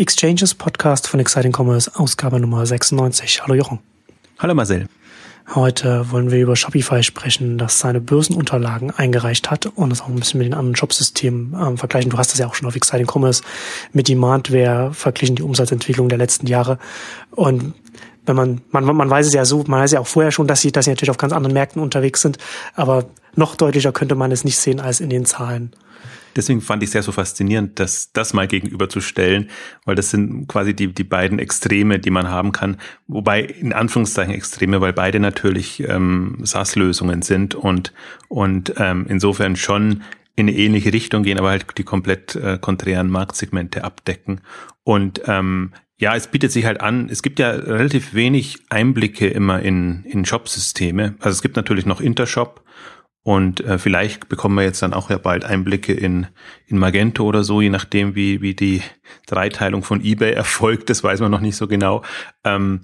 Exchanges Podcast von Exciting Commerce, Ausgabe Nummer 96. Hallo Jochen. Hallo Marcel. Heute wollen wir über Shopify sprechen, das seine Börsenunterlagen eingereicht hat und das auch ein bisschen mit den anderen Shopsystemen ähm, vergleichen. Du hast das ja auch schon auf Exciting Commerce mit Demandware verglichen, die Umsatzentwicklung der letzten Jahre. Und wenn man, man, man weiß es ja so, man weiß ja auch vorher schon, dass sie, dass sie natürlich auf ganz anderen Märkten unterwegs sind, aber noch deutlicher könnte man es nicht sehen als in den Zahlen. Deswegen fand ich es sehr so faszinierend, das, das mal gegenüberzustellen, weil das sind quasi die, die beiden Extreme, die man haben kann. Wobei in Anführungszeichen Extreme, weil beide natürlich ähm, SaaS-Lösungen sind und, und ähm, insofern schon in eine ähnliche Richtung gehen, aber halt die komplett äh, konträren Marktsegmente abdecken. Und ähm, ja, es bietet sich halt an. Es gibt ja relativ wenig Einblicke immer in, in Shop-Systeme. Also es gibt natürlich noch Intershop und äh, vielleicht bekommen wir jetzt dann auch ja bald Einblicke in, in Magento oder so, je nachdem, wie, wie die Dreiteilung von eBay erfolgt. Das weiß man noch nicht so genau. Ähm,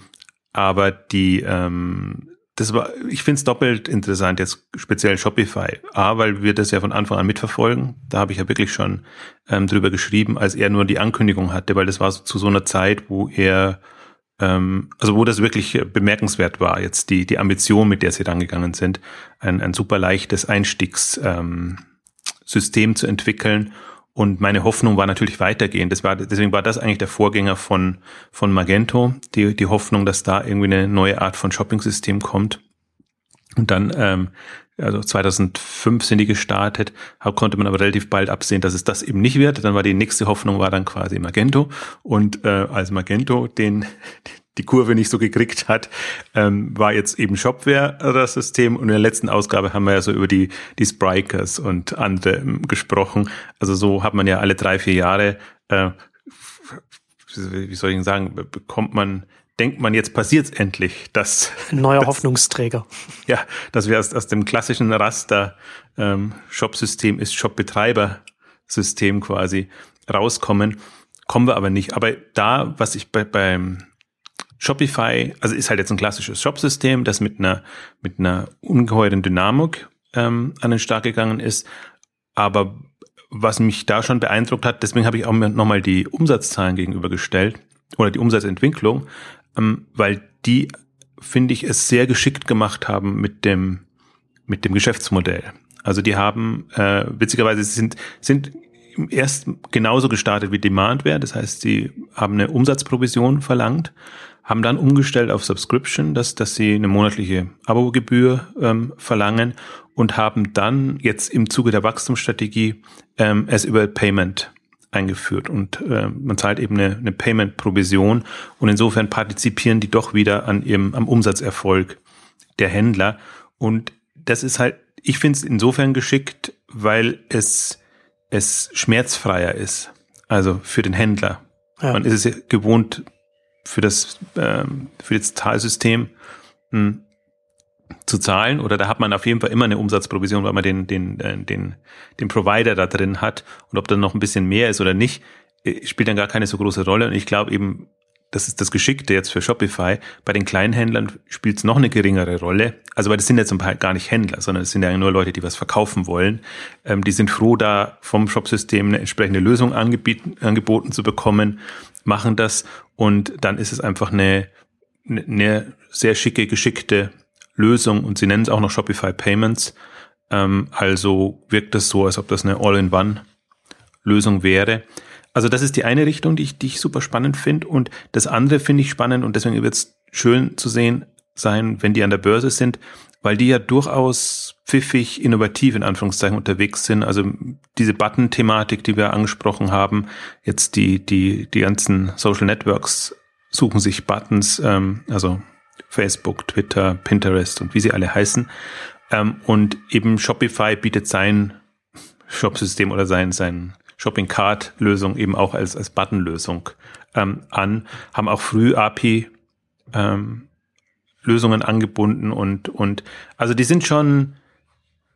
aber die, ähm, das war, ich finde es doppelt interessant, jetzt speziell Shopify. A, weil wir das ja von Anfang an mitverfolgen. Da habe ich ja wirklich schon ähm, drüber geschrieben, als er nur die Ankündigung hatte, weil das war so zu so einer Zeit, wo er, ähm, also wo das wirklich bemerkenswert war, jetzt die, die Ambition, mit der sie rangegangen sind, ein, ein super leichtes Einstiegssystem ähm, zu entwickeln und meine Hoffnung war natürlich weitergehen. Das war, deswegen war das eigentlich der Vorgänger von, von Magento, die, die Hoffnung, dass da irgendwie eine neue Art von Shopping-System kommt. Und dann, ähm, also 2005 sind die gestartet, konnte man aber relativ bald absehen, dass es das eben nicht wird. Dann war die nächste Hoffnung war dann quasi Magento. Und äh, als Magento den, die Kurve nicht so gekriegt hat, ähm, war jetzt eben Shopware das System. Und in der letzten Ausgabe haben wir ja so über die, die Sprikers und andere ähm, gesprochen. Also so hat man ja alle drei, vier Jahre, äh, wie soll ich sagen, bekommt man denkt man, jetzt passiert's endlich, dass neuer dass, Hoffnungsträger. Ja, dass wir aus, aus dem klassischen Raster ähm, Shop-System ist Shop-Betreiber-System quasi rauskommen. Kommen wir aber nicht. Aber da, was ich bei, beim Shopify, also ist halt jetzt ein klassisches Shop-System, das mit einer, mit einer ungeheuren Dynamik ähm, an den Start gegangen ist. Aber was mich da schon beeindruckt hat, deswegen habe ich auch nochmal die Umsatzzahlen gegenübergestellt oder die Umsatzentwicklung, ähm, weil die, finde ich, es sehr geschickt gemacht haben mit dem, mit dem Geschäftsmodell. Also die haben, äh, witzigerweise sind, sind erst genauso gestartet wie Demandware. Das heißt, sie haben eine Umsatzprovision verlangt haben dann umgestellt auf Subscription, dass, dass sie eine monatliche Abogebühr ähm, verlangen und haben dann jetzt im Zuge der Wachstumsstrategie ähm, es über Payment eingeführt. Und äh, man zahlt eben eine, eine Payment-Provision. Und insofern partizipieren die doch wieder an ihrem am Umsatzerfolg der Händler. Und das ist halt, ich finde es insofern geschickt, weil es es schmerzfreier ist, also für den Händler. Ja. Man ist es gewohnt, für das, ähm, für das Zahlsystem. Mh, hm, zu zahlen oder da hat man auf jeden Fall immer eine Umsatzprovision, weil man den, den, äh, den, den Provider da drin hat und ob dann noch ein bisschen mehr ist oder nicht, äh, spielt dann gar keine so große Rolle und ich glaube eben, das ist das Geschickte jetzt für Shopify. Bei den kleinen Händlern spielt es noch eine geringere Rolle. Also weil das sind jetzt ein paar gar nicht Händler, sondern es sind ja nur Leute, die was verkaufen wollen. Ähm, die sind froh, da vom Shopsystem eine entsprechende Lösung angeboten zu bekommen machen das und dann ist es einfach eine, eine sehr schicke, geschickte Lösung und sie nennen es auch noch Shopify Payments. Ähm, also wirkt das so, als ob das eine All-in-One-Lösung wäre. Also das ist die eine Richtung, die ich, die ich super spannend finde. Und das andere finde ich spannend und deswegen wird es schön zu sehen sein, wenn die an der Börse sind, weil die ja durchaus pfiffig, innovativ in Anführungszeichen unterwegs sind. Also diese Button-Thematik, die wir angesprochen haben, jetzt die, die, die ganzen Social Networks suchen sich Buttons, ähm, also Facebook, Twitter, Pinterest und wie sie alle heißen. Ähm, und eben Shopify bietet sein Shopsystem oder sein, sein Shopping Cart Lösung eben auch als, als Button-Lösung ähm, an, haben auch früh API ähm, Lösungen angebunden und, und also die sind schon,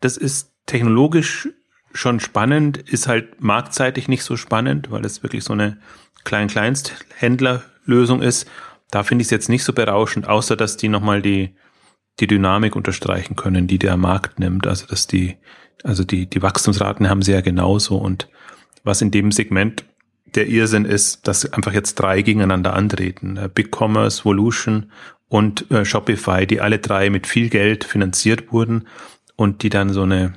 das ist technologisch schon spannend, ist halt marktseitig nicht so spannend, weil es wirklich so eine Klein-Kleinst-Händler-Lösung ist. Da finde ich es jetzt nicht so berauschend, außer dass die nochmal die, die Dynamik unterstreichen können, die der Markt nimmt. Also dass die, also die, die Wachstumsraten haben sie ja genauso und was in dem Segment der Irrsinn ist, dass einfach jetzt drei gegeneinander antreten. Äh, BigCommerce, Volution und äh, Shopify, die alle drei mit viel Geld finanziert wurden und die dann so eine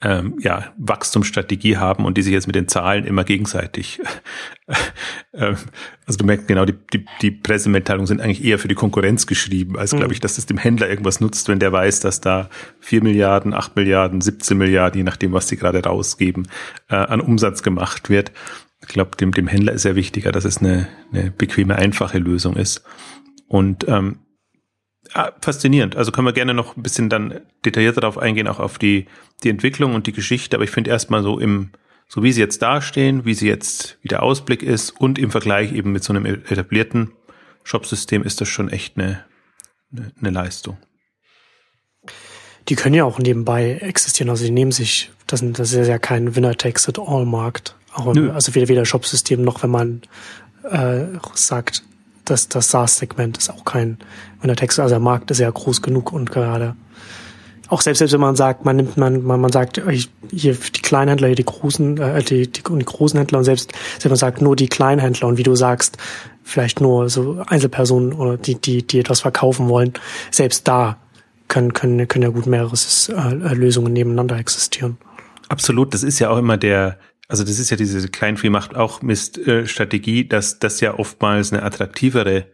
ähm, ja, Wachstumsstrategie haben und die sich jetzt mit den Zahlen immer gegenseitig, äh, also du merkst genau, die, die, die Pressemitteilungen sind eigentlich eher für die Konkurrenz geschrieben, als glaube mhm. ich, dass das dem Händler irgendwas nutzt, wenn der weiß, dass da vier Milliarden, acht Milliarden, 17 Milliarden, je nachdem, was sie gerade rausgeben, äh, an Umsatz gemacht wird. Ich glaube, dem, dem Händler ist ja wichtiger, dass es eine, eine bequeme, einfache Lösung ist. Und ähm, Ah, faszinierend. Also können wir gerne noch ein bisschen dann detaillierter darauf eingehen, auch auf die, die Entwicklung und die Geschichte. Aber ich finde erstmal so im, so wie sie jetzt dastehen, wie sie jetzt, wie der Ausblick ist und im Vergleich eben mit so einem etablierten Shopsystem ist das schon echt eine, eine, eine Leistung. Die können ja auch nebenbei existieren. Also die nehmen sich, das, das ist ja kein Winner-Takes-it-all-Markt. Also weder, weder Shopsystem noch wenn man äh, sagt, das, das SaaS-Segment ist auch kein, wenn der Text, also der Markt ist ja groß genug und gerade auch selbst, selbst wenn man sagt, man nimmt, man, man, man sagt, hier die Kleinhändler, hier die großen, äh, die, die, die großen Händler und selbst, selbst wenn man sagt, nur die Kleinhändler und wie du sagst, vielleicht nur so Einzelpersonen oder die, die, die etwas verkaufen wollen, selbst da können, können, können ja gut mehrere äh, Lösungen nebeneinander existieren. Absolut, das ist ja auch immer der, also das ist ja diese Kleinvieh macht auch Mist-Strategie, dass das ja oftmals eine attraktivere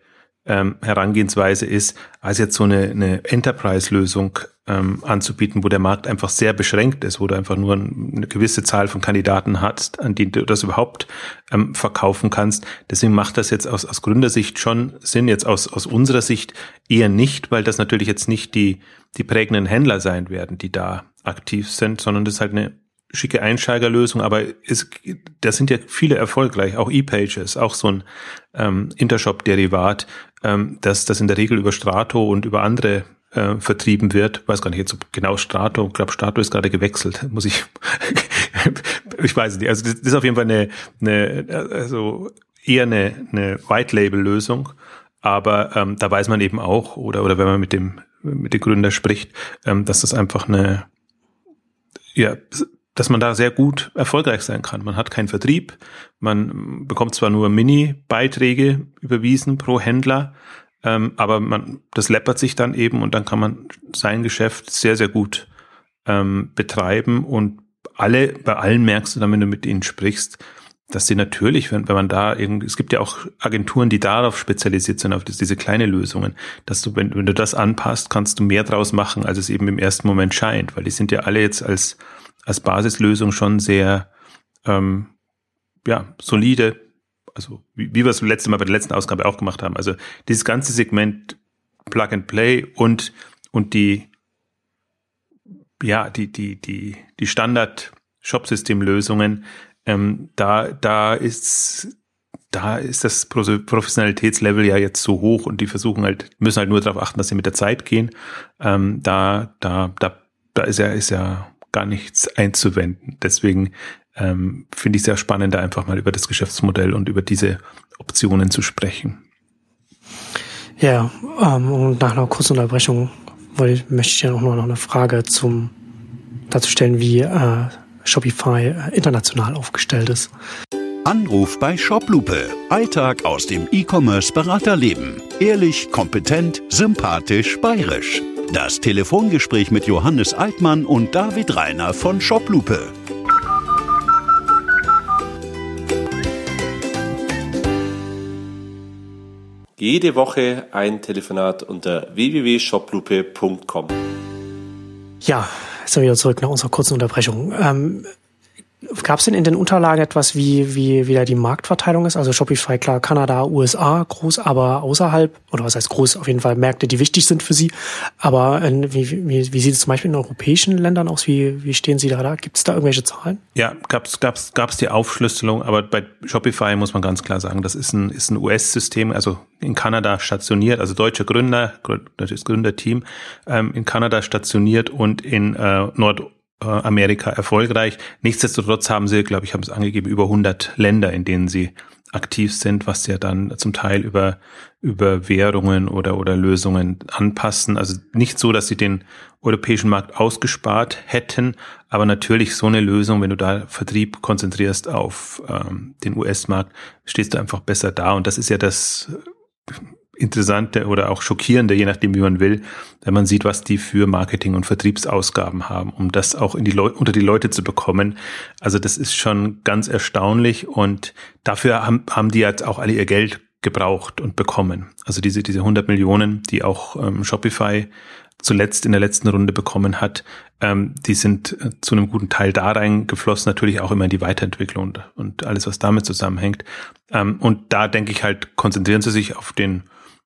ähm, Herangehensweise ist, als jetzt so eine, eine Enterprise-Lösung ähm, anzubieten, wo der Markt einfach sehr beschränkt ist, wo du einfach nur eine gewisse Zahl von Kandidaten hast, an die du das überhaupt ähm, verkaufen kannst. Deswegen macht das jetzt aus, aus Gründersicht schon Sinn, jetzt aus, aus unserer Sicht eher nicht, weil das natürlich jetzt nicht die, die prägenden Händler sein werden, die da aktiv sind, sondern das ist halt eine schicke Einsteigerlösung, aber es, da sind ja viele erfolgreich, auch E-Pages, auch so ein ähm, Intershop-Derivat, ähm, dass das in der Regel über Strato und über andere äh, vertrieben wird. Weiß gar nicht jetzt genau Strato, ich glaube Strato ist gerade gewechselt, muss ich, ich weiß nicht. Also das, das ist auf jeden Fall eine, eine also eher eine, eine White-Label-Lösung, aber ähm, da weiß man eben auch, oder, oder wenn man mit dem mit dem Gründer spricht, ähm, dass das einfach eine ja, dass man da sehr gut erfolgreich sein kann. Man hat keinen Vertrieb, man bekommt zwar nur Mini-Beiträge überwiesen pro Händler, ähm, aber man, das läppert sich dann eben und dann kann man sein Geschäft sehr, sehr gut ähm, betreiben und alle, bei allen merkst du dann, wenn du mit ihnen sprichst, dass sie natürlich, wenn, wenn man da irgendwie, es gibt ja auch Agenturen, die darauf spezialisiert sind, auf das, diese kleine Lösungen, dass du, wenn, wenn du das anpasst, kannst du mehr draus machen, als es eben im ersten Moment scheint, weil die sind ja alle jetzt als als Basislösung schon sehr ähm, ja, solide, also wie, wie wir es letzte Mal bei der letzten Ausgabe auch gemacht haben. Also dieses ganze Segment Plug and Play und, und die, ja, die, die, die, die Standard Shop-System-Lösungen, ähm, da, da ist, da ist das Professionalitätslevel ja jetzt so hoch und die versuchen halt, müssen halt nur darauf achten, dass sie mit der Zeit gehen. Ähm, da, da, da, da ist ja, ist ja gar nichts einzuwenden. Deswegen ähm, finde ich sehr spannend, da einfach mal über das Geschäftsmodell und über diese Optionen zu sprechen. Ja, ähm, und nach einer kurzen Unterbrechung wollte, möchte ich ja auch noch eine Frage zum dazu stellen, wie äh, Shopify äh, international aufgestellt ist. Anruf bei Shoplupe. Alltag aus dem E-Commerce-Beraterleben. Ehrlich, kompetent, sympathisch, bayerisch. Das Telefongespräch mit Johannes Altmann und David Reiner von Shoplupe. Jede Woche ein Telefonat unter www.shoplupe.com. Ja, jetzt sind wir wieder zurück nach unserer kurzen Unterbrechung. Ähm, Gab es denn in den Unterlagen etwas, wie, wie, wie da die Marktverteilung ist? Also Shopify, klar, Kanada, USA groß, aber außerhalb, oder was heißt groß, auf jeden Fall Märkte, die wichtig sind für Sie. Aber in, wie, wie, wie sieht es zum Beispiel in europäischen Ländern aus? Wie, wie stehen Sie da da? Gibt es da irgendwelche Zahlen? Ja, gab's gab's gab's die Aufschlüsselung, aber bei Shopify muss man ganz klar sagen, das ist ein, ist ein US-System, also in Kanada stationiert, also deutscher Gründer, das Gründerteam, ähm, in Kanada stationiert und in äh, Nord äh, Amerika erfolgreich. Nichtsdestotrotz haben sie, glaube ich, haben es angegeben, über 100 Länder, in denen sie aktiv sind, was ja dann zum Teil über, über Währungen oder, oder Lösungen anpassen. Also nicht so, dass sie den europäischen Markt ausgespart hätten, aber natürlich so eine Lösung, wenn du da Vertrieb konzentrierst auf ähm, den US-Markt, stehst du einfach besser da. Und das ist ja das Interessante oder auch Schockierende, je nachdem, wie man will, wenn man sieht, was die für Marketing- und Vertriebsausgaben haben, um das auch in die Leu unter die Leute zu bekommen. Also das ist schon ganz erstaunlich und dafür haben, haben die jetzt auch alle ihr Geld gebraucht und bekommen. Also diese, diese 100 Millionen, die auch ähm, Shopify zuletzt in der letzten Runde bekommen hat, ähm, die sind äh, zu einem guten Teil da reingeflossen, natürlich auch immer in die Weiterentwicklung und, alles, was damit zusammenhängt. Ähm, und da denke ich halt, konzentrieren sie sich auf den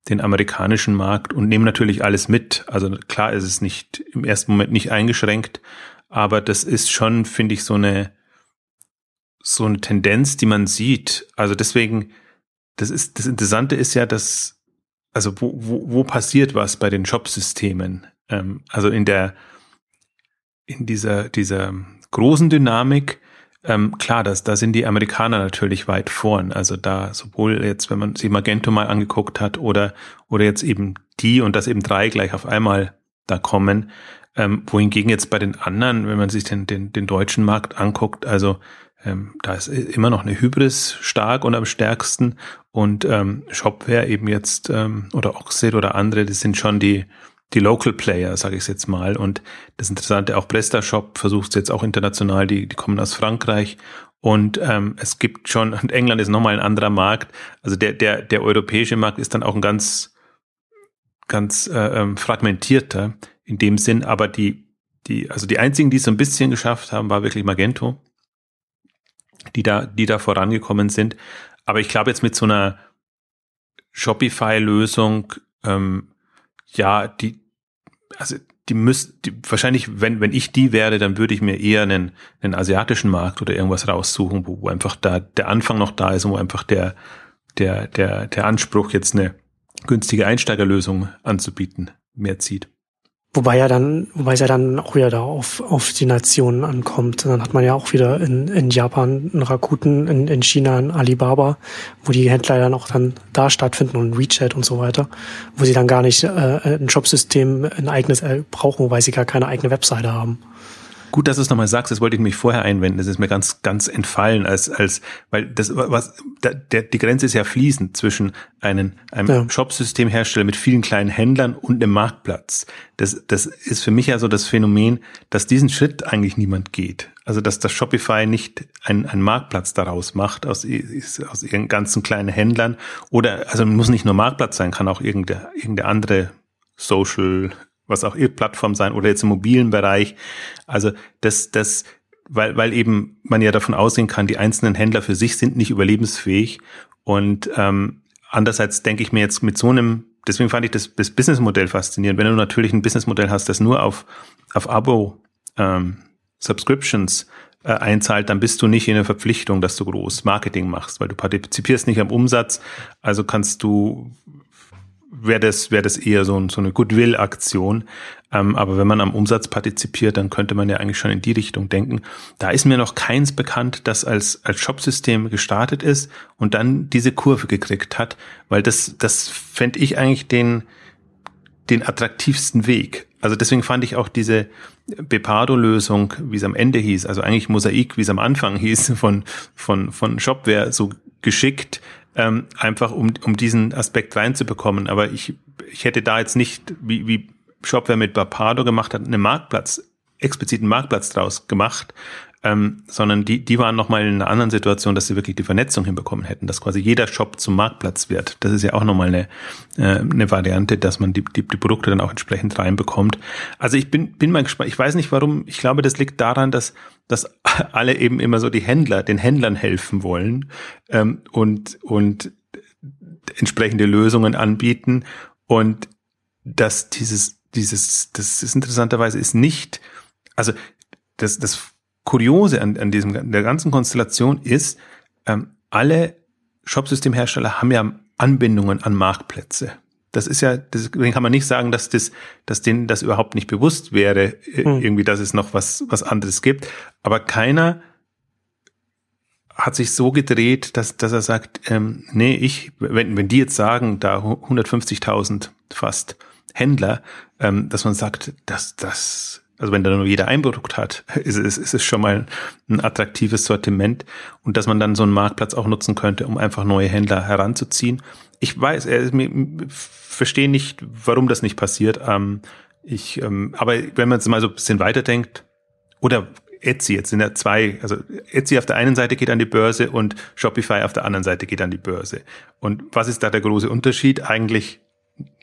den amerikanischen Markt und nehmen natürlich alles mit. Also klar ist es nicht im ersten Moment nicht eingeschränkt, aber das ist schon, finde ich, so eine so eine Tendenz, die man sieht. Also deswegen, das ist das Interessante ist ja, dass also wo, wo, wo passiert was bei den Shop-Systemen? Ähm, also in der in dieser dieser großen Dynamik ähm, klar, das, da sind die Amerikaner natürlich weit vorn. Also da sowohl jetzt, wenn man sich Magento mal angeguckt hat oder, oder jetzt eben die und das eben drei gleich auf einmal da kommen. Ähm, wohingegen jetzt bei den anderen, wenn man sich den, den, den deutschen Markt anguckt, also ähm, da ist immer noch eine Hybris stark und am stärksten und ähm, Shopware eben jetzt ähm, oder Oxid oder andere, das sind schon die, die Local Player, sage ich jetzt mal. Und das Interessante, auch PrestaShop versucht jetzt auch international, die, die kommen aus Frankreich. Und ähm, es gibt schon, und England ist nochmal ein anderer Markt. Also der, der, der europäische Markt ist dann auch ein ganz, ganz äh, ähm, fragmentierter in dem Sinn, aber die, die, also die einzigen, die es so ein bisschen geschafft haben, war wirklich Magento, die da, die da vorangekommen sind. Aber ich glaube jetzt mit so einer Shopify-Lösung ähm, ja, die, also die müsst, die, wahrscheinlich, wenn, wenn ich die wäre, dann würde ich mir eher einen, einen asiatischen Markt oder irgendwas raussuchen, wo, wo einfach da der Anfang noch da ist und wo einfach der, der, der, der Anspruch, jetzt eine günstige Einsteigerlösung anzubieten, mehr zieht. Wobei ja dann, wobei es ja dann auch wieder da auf, auf die Nationen ankommt. Dann hat man ja auch wieder in, in Japan einen Rakuten, in, in China einen Alibaba, wo die Händler dann auch dann da stattfinden und WeChat und so weiter, wo sie dann gar nicht äh, ein Shopsystem ein eigenes äh, brauchen, weil sie gar keine eigene Webseite haben. Gut, dass du es nochmal sagst, das wollte ich mich vorher einwenden. Das ist mir ganz, ganz entfallen, als, als, weil das, was, der, die Grenze ist ja fließend zwischen einem, einem ja. Shopsystemhersteller mit vielen kleinen Händlern und einem Marktplatz. Das, das ist für mich ja so das Phänomen, dass diesen Schritt eigentlich niemand geht. Also, dass das Shopify nicht einen, einen Marktplatz daraus macht, aus, aus ihren ganzen kleinen Händlern. Oder, also, muss nicht nur Marktplatz sein, kann auch irgendeine, irgendeine andere Social was auch ihr Plattform sein oder jetzt im mobilen Bereich. Also das, das, weil, weil eben man ja davon ausgehen kann, die einzelnen Händler für sich sind nicht überlebensfähig. Und ähm, andererseits denke ich mir jetzt mit so einem, deswegen fand ich das, das Businessmodell faszinierend. Wenn du natürlich ein Businessmodell hast, das nur auf, auf Abo ähm, Subscriptions äh, einzahlt, dann bist du nicht in der Verpflichtung, dass du groß Marketing machst, weil du partizipierst nicht am Umsatz, also kannst du wäre das, wäre das eher so, so eine Goodwill-Aktion. Ähm, aber wenn man am Umsatz partizipiert, dann könnte man ja eigentlich schon in die Richtung denken. Da ist mir noch keins bekannt, das als, als Shopsystem gestartet ist und dann diese Kurve gekriegt hat, weil das, das fände ich eigentlich den, den attraktivsten Weg. Also deswegen fand ich auch diese Bepardo-Lösung, wie es am Ende hieß, also eigentlich Mosaik, wie es am Anfang hieß, von, von, von Shopware so geschickt, ähm, einfach um, um diesen Aspekt reinzubekommen. Aber ich, ich hätte da jetzt nicht, wie, wie Shopware mit Bapado gemacht hat, einen Marktplatz, expliziten Marktplatz draus gemacht, ähm, sondern die, die waren nochmal in einer anderen Situation, dass sie wirklich die Vernetzung hinbekommen hätten, dass quasi jeder Shop zum Marktplatz wird. Das ist ja auch nochmal eine, äh, eine Variante, dass man die, die, die Produkte dann auch entsprechend reinbekommt. Also ich bin, bin mal gespannt. Ich weiß nicht warum. Ich glaube, das liegt daran, dass, dass alle eben immer so die Händler, den Händlern helfen wollen ähm, und, und entsprechende Lösungen anbieten und dass dieses, dieses, das ist interessanterweise ist nicht, also das, das Kuriose an, an diesem, der ganzen Konstellation ist, ähm, alle Shopsystemhersteller haben ja Anbindungen an Marktplätze. Das ist ja, deswegen kann man nicht sagen, dass das, dass denen das überhaupt nicht bewusst wäre, hm. irgendwie, dass es noch was, was anderes gibt. Aber keiner hat sich so gedreht, dass, dass er sagt, ähm, nee, ich, wenn, wenn die jetzt sagen, da 150.000 fast Händler, ähm, dass man sagt, dass das, also wenn da nur jeder ein Produkt hat, ist es, ist es schon mal ein attraktives Sortiment und dass man dann so einen Marktplatz auch nutzen könnte, um einfach neue Händler heranzuziehen. Ich weiß, er, mir, verstehe nicht, warum das nicht passiert. Ähm, ich, ähm, aber wenn man es mal so ein bisschen weiterdenkt, oder Etsy, jetzt sind ja zwei, also Etsy auf der einen Seite geht an die Börse und Shopify auf der anderen Seite geht an die Börse. Und was ist da der große Unterschied? Eigentlich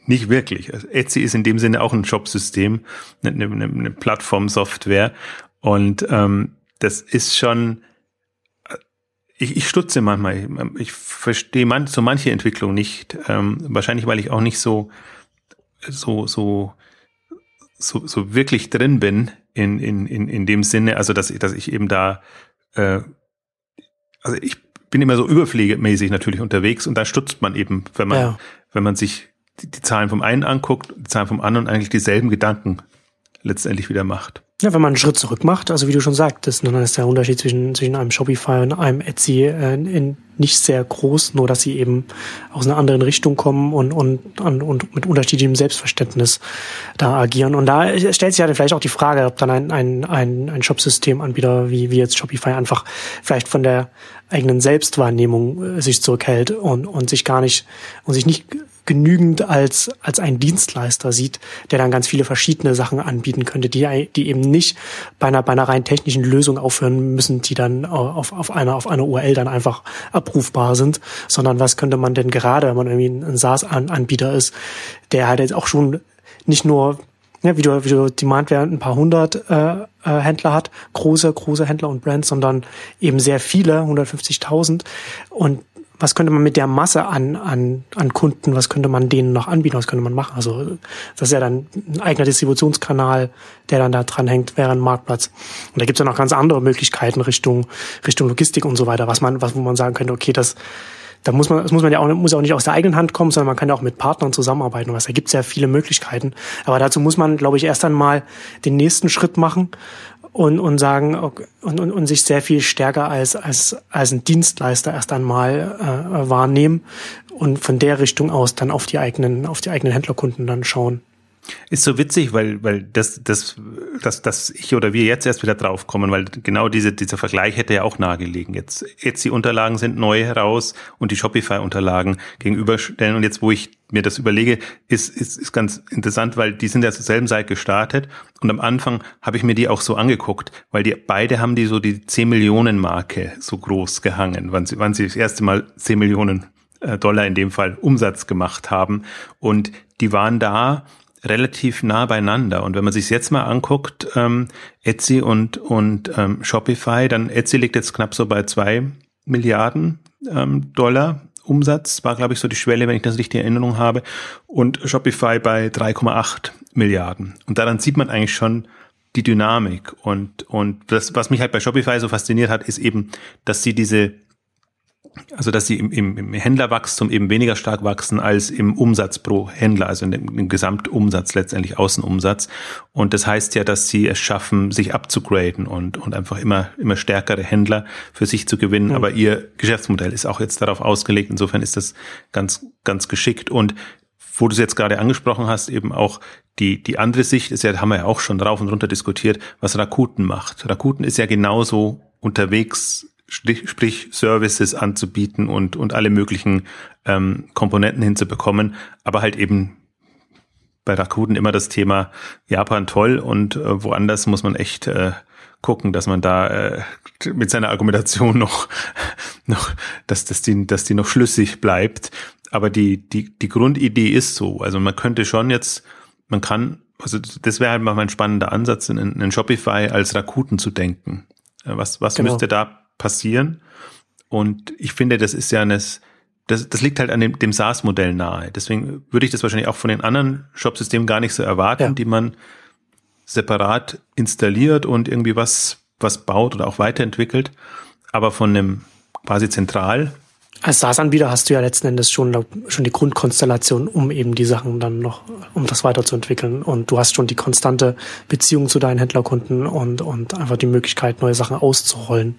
nicht wirklich. Also Etsy ist in dem Sinne auch ein Shopsystem, eine, eine, eine Plattformsoftware. Und ähm, das ist schon, ich, ich stutze manchmal, ich verstehe man, so manche Entwicklung nicht. Ähm, wahrscheinlich, weil ich auch nicht so, so, so, so, so wirklich drin bin in, in, in, in dem Sinne, also dass, dass ich eben da, äh, also ich bin immer so überpflegemäßig natürlich unterwegs und da stutzt man eben, wenn man, ja. wenn man sich die, die Zahlen vom einen anguckt, die Zahlen vom anderen eigentlich dieselben Gedanken letztendlich wieder macht. Ja, wenn man einen Schritt zurück macht, also wie du schon sagtest, dann ist der Unterschied zwischen, zwischen einem Shopify und einem Etsy äh, in, nicht sehr groß, nur dass sie eben aus einer anderen Richtung kommen und, und, und, und mit unterschiedlichem Selbstverständnis da agieren. Und da stellt sich ja vielleicht auch die Frage, ob dann ein, ein, ein, ein Shopsystemanbieter wie, wie jetzt Shopify einfach vielleicht von der eigenen Selbstwahrnehmung äh, sich zurückhält und, und sich gar nicht und sich nicht genügend als, als ein Dienstleister sieht, der dann ganz viele verschiedene Sachen anbieten könnte, die, die eben nicht bei einer, bei einer rein technischen Lösung aufhören müssen, die dann auf, auf einer, auf einer URL dann einfach abrufbar sind, sondern was könnte man denn gerade, wenn man irgendwie ein SaaS-Anbieter ist, der halt jetzt auch schon nicht nur ja, wie du, wie du Demandware ein paar hundert äh, äh, Händler hat, große, große Händler und Brands, sondern eben sehr viele, 150.000. Und was könnte man mit der Masse an, an, an Kunden, was könnte man denen noch anbieten, was könnte man machen? Also das ist ja dann ein eigener Distributionskanal, der dann da dran hängt, wäre ein Marktplatz. Und da gibt es ja noch ganz andere Möglichkeiten Richtung, Richtung Logistik und so weiter, was man, was, wo man sagen könnte, okay, das, da muss man, das muss man ja auch, muss auch nicht aus der eigenen Hand kommen, sondern man kann ja auch mit Partnern zusammenarbeiten. Was, da gibt es ja viele Möglichkeiten. Aber dazu muss man, glaube ich, erst einmal den nächsten Schritt machen und, und sagen okay, und, und, und sich sehr viel stärker als, als, als ein Dienstleister erst einmal äh, wahrnehmen und von der Richtung aus dann auf die eigenen, auf die eigenen Händlerkunden dann schauen. Ist so witzig, weil, weil das, das, das, dass ich oder wir jetzt erst wieder draufkommen, weil genau diese, dieser Vergleich hätte ja auch nahegelegen. Jetzt, jetzt die Unterlagen sind neu heraus und die Shopify-Unterlagen gegenüberstellen. Und jetzt, wo ich mir das überlege, ist, ist, ist ganz interessant, weil die sind ja zur selben Zeit gestartet. Und am Anfang habe ich mir die auch so angeguckt, weil die beide haben die so die 10 Millionen Marke so groß gehangen, wann sie, wann sie das erste Mal 10 Millionen äh, Dollar in dem Fall Umsatz gemacht haben. Und die waren da relativ nah beieinander. Und wenn man sich jetzt mal anguckt, ähm, Etsy und, und ähm, Shopify, dann Etsy liegt jetzt knapp so bei zwei Milliarden ähm, Dollar Umsatz, war glaube ich so die Schwelle, wenn ich das richtig in Erinnerung habe, und Shopify bei 3,8 Milliarden. Und daran sieht man eigentlich schon die Dynamik. Und, und das, was mich halt bei Shopify so fasziniert hat, ist eben, dass sie diese also dass sie im, im, im Händlerwachstum eben weniger stark wachsen als im Umsatz pro Händler, also im, im Gesamtumsatz letztendlich Außenumsatz. Und das heißt ja, dass sie es schaffen, sich abzugraden und, und einfach immer, immer stärkere Händler für sich zu gewinnen. Mhm. Aber ihr Geschäftsmodell ist auch jetzt darauf ausgelegt. Insofern ist das ganz, ganz geschickt. Und wo du es jetzt gerade angesprochen hast, eben auch die, die andere Sicht ist ja, haben wir ja auch schon drauf und runter diskutiert, was Rakuten macht. Rakuten ist ja genauso unterwegs sprich Services anzubieten und, und alle möglichen ähm, Komponenten hinzubekommen, aber halt eben bei Rakuten immer das Thema Japan toll und äh, woanders muss man echt äh, gucken, dass man da äh, mit seiner Argumentation noch, noch dass, dass, die, dass die noch schlüssig bleibt. Aber die, die, die Grundidee ist so. Also man könnte schon jetzt, man kann, also das wäre halt mal mein spannender Ansatz, in, in Shopify als Rakuten zu denken. Äh, was, was genau. müsste da passieren. Und ich finde, das ist ja eines, das, das liegt halt an dem, dem SaaS-Modell nahe. Deswegen würde ich das wahrscheinlich auch von den anderen Shop-Systemen gar nicht so erwarten, ja. die man separat installiert und irgendwie was, was baut oder auch weiterentwickelt. Aber von einem quasi zentral als SaaS-Anbieter hast du ja letzten Endes schon, schon die Grundkonstellation, um eben die Sachen dann noch, um das weiterzuentwickeln. Und du hast schon die konstante Beziehung zu deinen Händlerkunden und, und einfach die Möglichkeit, neue Sachen auszurollen.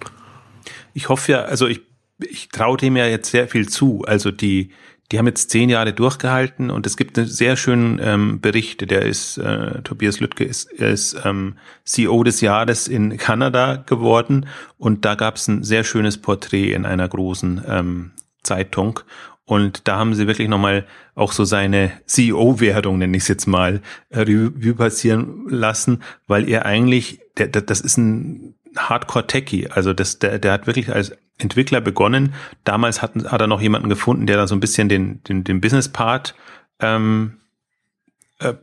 Ich hoffe ja, also ich, ich traue dem ja jetzt sehr viel zu. Also die, die haben jetzt zehn Jahre durchgehalten und es gibt einen sehr schönen ähm, Bericht, der ist, äh, Tobias Lüttke ist, ist ähm, CEO des Jahres in Kanada geworden und da gab es ein sehr schönes Porträt in einer großen ähm, Zeitung und da haben sie wirklich nochmal auch so seine CEO-Wertung, nenne ich es jetzt mal, Revue passieren lassen, weil er eigentlich, das ist ein Hardcore-Techie, also das, der, der hat wirklich als Entwickler begonnen. Damals hat, hat er noch jemanden gefunden, der da so ein bisschen den, den, den Business-Part ähm, äh,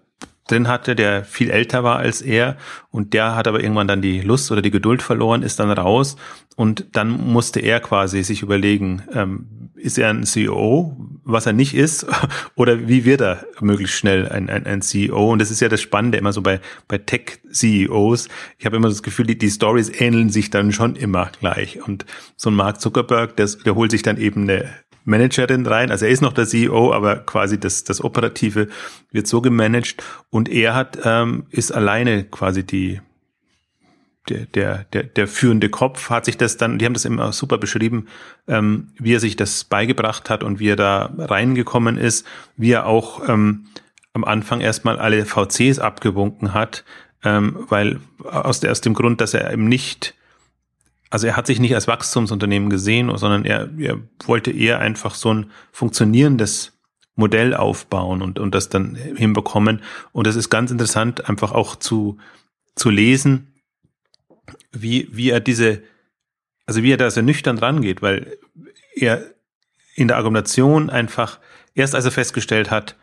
drin hatte, der viel älter war als er und der hat aber irgendwann dann die Lust oder die Geduld verloren, ist dann raus und dann musste er quasi sich überlegen, ähm, ist er ein CEO, was er nicht ist, oder wie wird er möglichst schnell ein, ein, ein CEO? Und das ist ja das Spannende immer so bei, bei Tech-CEOs. Ich habe immer das Gefühl, die, die Stories ähneln sich dann schon immer gleich. Und so ein Mark Zuckerberg, der, der holt sich dann eben eine Managerin rein. Also er ist noch der CEO, aber quasi das, das Operative wird so gemanagt. Und er hat, ähm, ist alleine quasi die, der, der, der, der führende Kopf hat sich das dann, die haben das immer super beschrieben, ähm, wie er sich das beigebracht hat und wie er da reingekommen ist, wie er auch ähm, am Anfang erstmal alle VCs abgewunken hat, ähm, weil aus, der, aus dem Grund, dass er eben nicht, also er hat sich nicht als Wachstumsunternehmen gesehen, sondern er, er wollte eher einfach so ein funktionierendes Modell aufbauen und, und das dann hinbekommen. Und das ist ganz interessant, einfach auch zu, zu lesen, wie, wie er diese, also wie er da sehr nüchtern rangeht, weil er in der Argumentation einfach, erst als er festgestellt hat,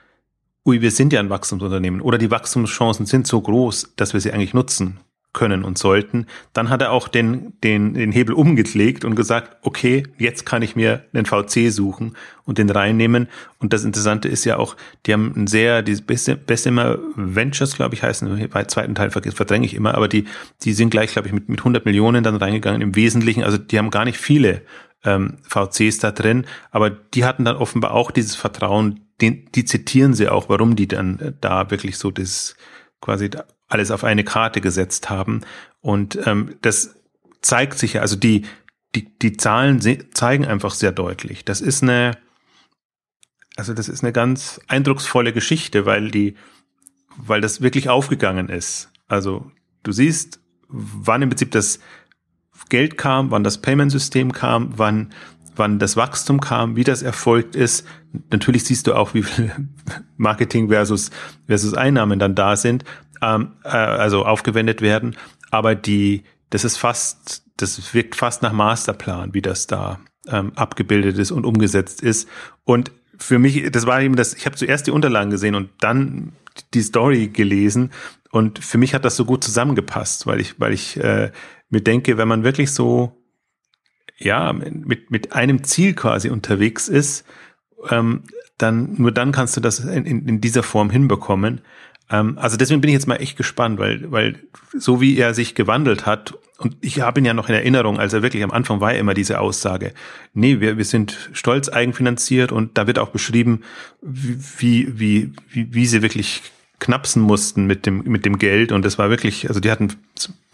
ui, wir sind ja ein Wachstumsunternehmen oder die Wachstumschancen sind so groß, dass wir sie eigentlich nutzen können und sollten. Dann hat er auch den, den, den Hebel umgelegt und gesagt, okay, jetzt kann ich mir einen VC suchen und den reinnehmen. Und das Interessante ist ja auch, die haben ein sehr, die Bessemer Ventures, glaube ich, heißen, bei zweiten Teil verdränge ich immer, aber die, die sind gleich, glaube ich, mit, mit 100 Millionen dann reingegangen im Wesentlichen. Also die haben gar nicht viele ähm, VCs da drin, aber die hatten dann offenbar auch dieses Vertrauen, den, die zitieren sie auch, warum die dann da wirklich so das quasi alles auf eine Karte gesetzt haben. Und ähm, das zeigt sich ja, also die, die, die Zahlen zeigen einfach sehr deutlich. Das ist eine, also das ist eine ganz eindrucksvolle Geschichte, weil die, weil das wirklich aufgegangen ist. Also du siehst, wann im Prinzip das Geld kam, wann das Payment-System kam, wann, wann das Wachstum kam, wie das erfolgt ist. Natürlich siehst du auch, wie viel Marketing versus, versus Einnahmen dann da sind ähm, äh, also aufgewendet werden. Aber die, das ist fast, das wirkt fast nach Masterplan, wie das da ähm, abgebildet ist und umgesetzt ist. Und für mich, das war eben das, ich habe zuerst die Unterlagen gesehen und dann die Story gelesen. Und für mich hat das so gut zusammengepasst, weil ich, weil ich äh, mir denke, wenn man wirklich so ja mit mit einem Ziel quasi unterwegs ist, ähm, dann nur dann kannst du das in, in, in dieser Form hinbekommen. Ähm, also deswegen bin ich jetzt mal echt gespannt, weil, weil so wie er sich gewandelt hat, und ich habe ihn ja noch in Erinnerung, als er wirklich am Anfang war immer diese Aussage, nee, wir, wir sind stolz eigenfinanziert und da wird auch beschrieben, wie, wie, wie, wie sie wirklich knapsen mussten mit dem, mit dem Geld. Und das war wirklich, also die hatten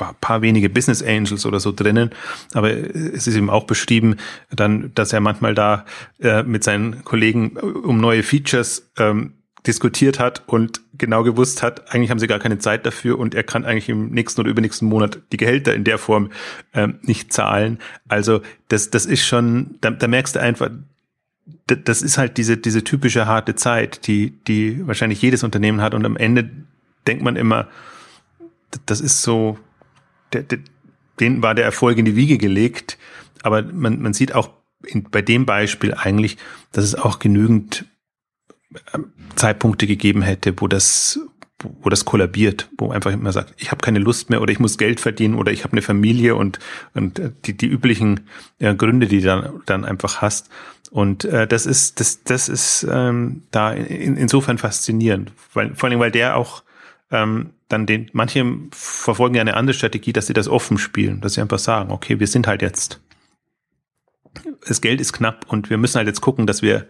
ein paar wenige Business Angels oder so drinnen. Aber es ist eben auch beschrieben, dann, dass er manchmal da äh, mit seinen Kollegen um neue Features ähm, diskutiert hat und genau gewusst hat, eigentlich haben sie gar keine Zeit dafür und er kann eigentlich im nächsten oder übernächsten Monat die Gehälter in der Form ähm, nicht zahlen. Also das, das ist schon, da, da merkst du einfach, das ist halt diese, diese typische harte Zeit, die, die wahrscheinlich jedes Unternehmen hat und am Ende denkt man immer, das ist so, der, der, den war der Erfolg in die Wiege gelegt, aber man, man sieht auch in, bei dem Beispiel eigentlich, dass es auch genügend Zeitpunkte gegeben hätte, wo das, wo das kollabiert, wo einfach immer sagt, ich habe keine Lust mehr oder ich muss Geld verdienen oder ich habe eine Familie und, und die, die üblichen äh, Gründe, die du dann, dann einfach hast. Und äh, das ist, das, das ist ähm, da in, insofern faszinierend, weil, vor allem, weil der auch ähm, dann den, manche verfolgen ja eine andere Strategie, dass sie das offen spielen, dass sie einfach sagen, okay, wir sind halt jetzt, das Geld ist knapp und wir müssen halt jetzt gucken, dass wir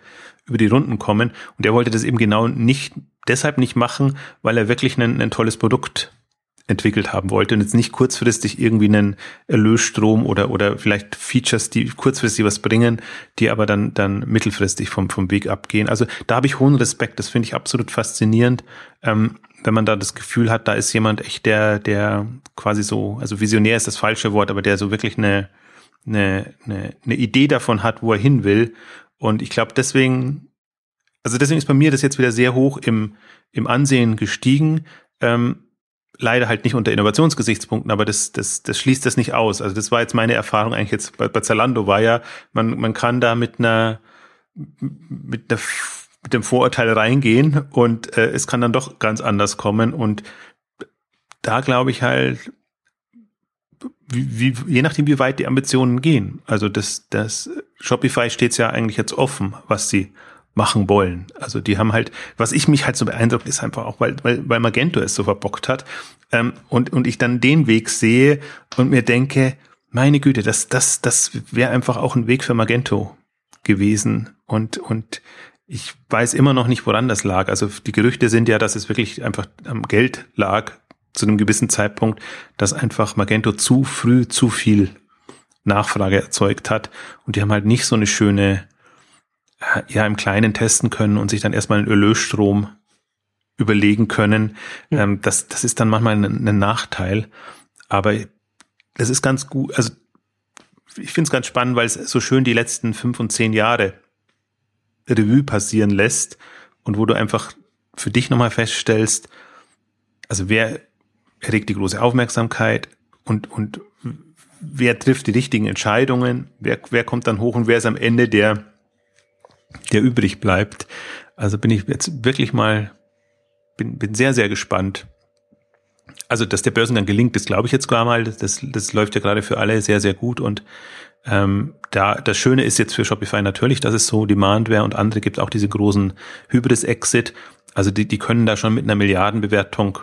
über die Runden kommen. Und er wollte das eben genau nicht deshalb nicht machen, weil er wirklich ein, ein tolles Produkt entwickelt haben wollte und jetzt nicht kurzfristig irgendwie einen Erlösstrom oder, oder vielleicht Features, die kurzfristig was bringen, die aber dann, dann mittelfristig vom, vom Weg abgehen. Also da habe ich hohen Respekt. Das finde ich absolut faszinierend. Ähm, wenn man da das Gefühl hat, da ist jemand echt der, der quasi so, also visionär ist das falsche Wort, aber der so wirklich eine, eine, eine, eine Idee davon hat, wo er hin will. Und ich glaube, deswegen, also deswegen ist bei mir das jetzt wieder sehr hoch im, im Ansehen gestiegen. Ähm, leider halt nicht unter Innovationsgesichtspunkten, aber das, das, das schließt das nicht aus. Also das war jetzt meine Erfahrung eigentlich jetzt bei, bei Zalando war ja, man, man kann da mit einer, mit einer mit dem Vorurteil reingehen und äh, es kann dann doch ganz anders kommen und da glaube ich halt, wie, wie, je nachdem, wie weit die Ambitionen gehen. Also das, das Shopify steht ja eigentlich jetzt offen, was sie machen wollen. Also die haben halt, was ich mich halt so beeindruckt, ist einfach auch, weil, weil, weil Magento es so verbockt hat ähm, und, und ich dann den Weg sehe und mir denke, meine Güte, das, das, das wäre einfach auch ein Weg für Magento gewesen. Und, und ich weiß immer noch nicht, woran das lag. Also die Gerüchte sind ja, dass es wirklich einfach am Geld lag zu einem gewissen Zeitpunkt, dass einfach Magento zu früh zu viel Nachfrage erzeugt hat und die haben halt nicht so eine schöne ja im Kleinen testen können und sich dann erstmal einen Ölösstrom überlegen können. Ja. Ähm, das, das ist dann manchmal ein, ein Nachteil. Aber es ist ganz gut, also ich finde es ganz spannend, weil es so schön die letzten fünf und zehn Jahre Revue passieren lässt und wo du einfach für dich nochmal feststellst, also wer erregt die große Aufmerksamkeit und, und wer trifft die richtigen Entscheidungen, wer, wer kommt dann hoch und wer ist am Ende der, der übrig bleibt. Also bin ich jetzt wirklich mal, bin, bin sehr, sehr gespannt. Also, dass der Börsengang gelingt, das glaube ich jetzt gar mal. Das, das läuft ja gerade für alle sehr, sehr gut. Und ähm, da, das Schöne ist jetzt für Shopify natürlich, dass es so Demandware und andere gibt auch diese großen Hybris-Exit. Also die, die können da schon mit einer Milliardenbewertung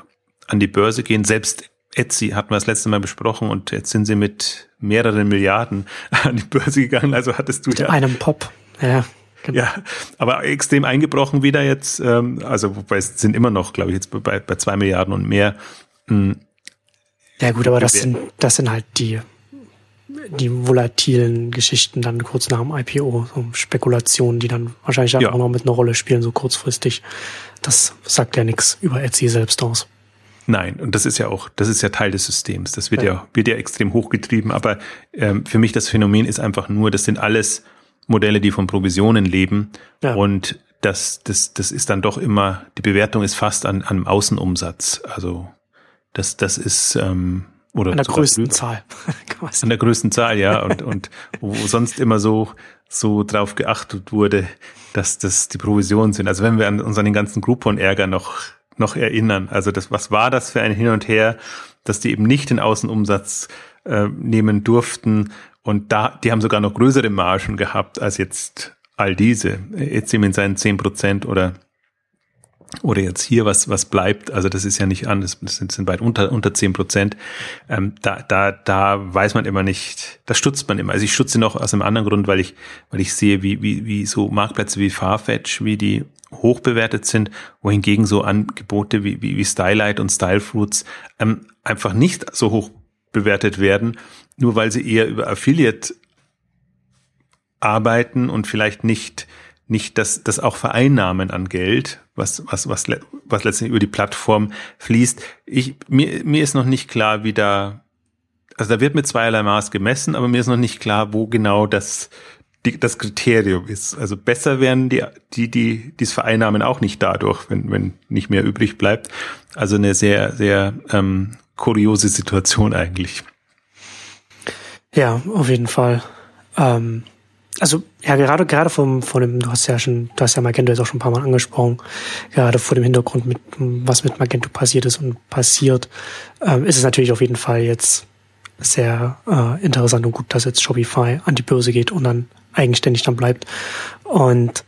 an die Börse gehen. Selbst Etsy hatten wir das letzte Mal besprochen und jetzt sind sie mit mehreren Milliarden an die Börse gegangen. Also hattest du mit ja einem Pop. Ja. Genau. Ja, aber extrem eingebrochen wieder jetzt. Ähm, also wobei es sind immer noch, glaube ich, jetzt bei, bei zwei Milliarden und mehr. Hm. Ja gut, aber das sind, das sind halt die die volatilen Geschichten dann kurz nach dem IPO, so Spekulationen, die dann wahrscheinlich ja. auch noch mit einer Rolle spielen, so kurzfristig. Das sagt ja nichts über Etsy selbst aus. Nein, und das ist ja auch, das ist ja Teil des Systems. Das wird ja, ja wird ja extrem hochgetrieben. Aber ähm, für mich das Phänomen ist einfach nur, das sind alles Modelle, die von Provisionen leben. Ja. Und das, das, das ist dann doch immer, die Bewertung ist fast an, an Außenumsatz. Also das, das ist ähm, oder an der größten Zahl. an der größten Zahl, ja. Und, und wo sonst immer so, so drauf geachtet wurde, dass das die Provisionen sind. Also wenn wir an, uns an den ganzen Groupon-Ärger noch, noch erinnern. Also das, was war das für ein Hin und Her, dass die eben nicht den Außenumsatz äh, nehmen durften. Und da, die haben sogar noch größere Margen gehabt als jetzt all diese. Jetzt wir in seinen zehn Prozent oder oder jetzt hier was, was bleibt, also das ist ja nicht an, das sind, sind weit unter, unter zehn Prozent, ähm, da, da, da weiß man immer nicht, da stutzt man immer. Also ich stutze noch aus einem anderen Grund, weil ich, weil ich sehe, wie, wie, wie so Marktplätze wie Farfetch, wie die hoch bewertet sind, wohingegen so Angebote wie, wie, wie Stylight und Stylefruits ähm, einfach nicht so hoch bewertet werden, nur weil sie eher über Affiliate arbeiten und vielleicht nicht nicht das, das auch vereinnahmen an Geld, was, was, was, was letztendlich über die Plattform fließt. Ich, mir, mir ist noch nicht klar, wie da, also da wird mit zweierlei Maß gemessen, aber mir ist noch nicht klar, wo genau das, die, das Kriterium ist. Also besser werden die, die, die, dies vereinnahmen auch nicht dadurch, wenn, wenn nicht mehr übrig bleibt. Also eine sehr, sehr ähm, kuriose Situation eigentlich. Ja, auf jeden Fall. Ähm also ja, gerade gerade vom von dem, du hast ja schon, du hast ja Magento jetzt auch schon ein paar Mal angesprochen, gerade vor dem Hintergrund mit was mit Magento passiert ist und passiert, ähm, ist es natürlich auf jeden Fall jetzt sehr äh, interessant und gut, dass jetzt Shopify an die Börse geht und dann eigenständig dann bleibt. Und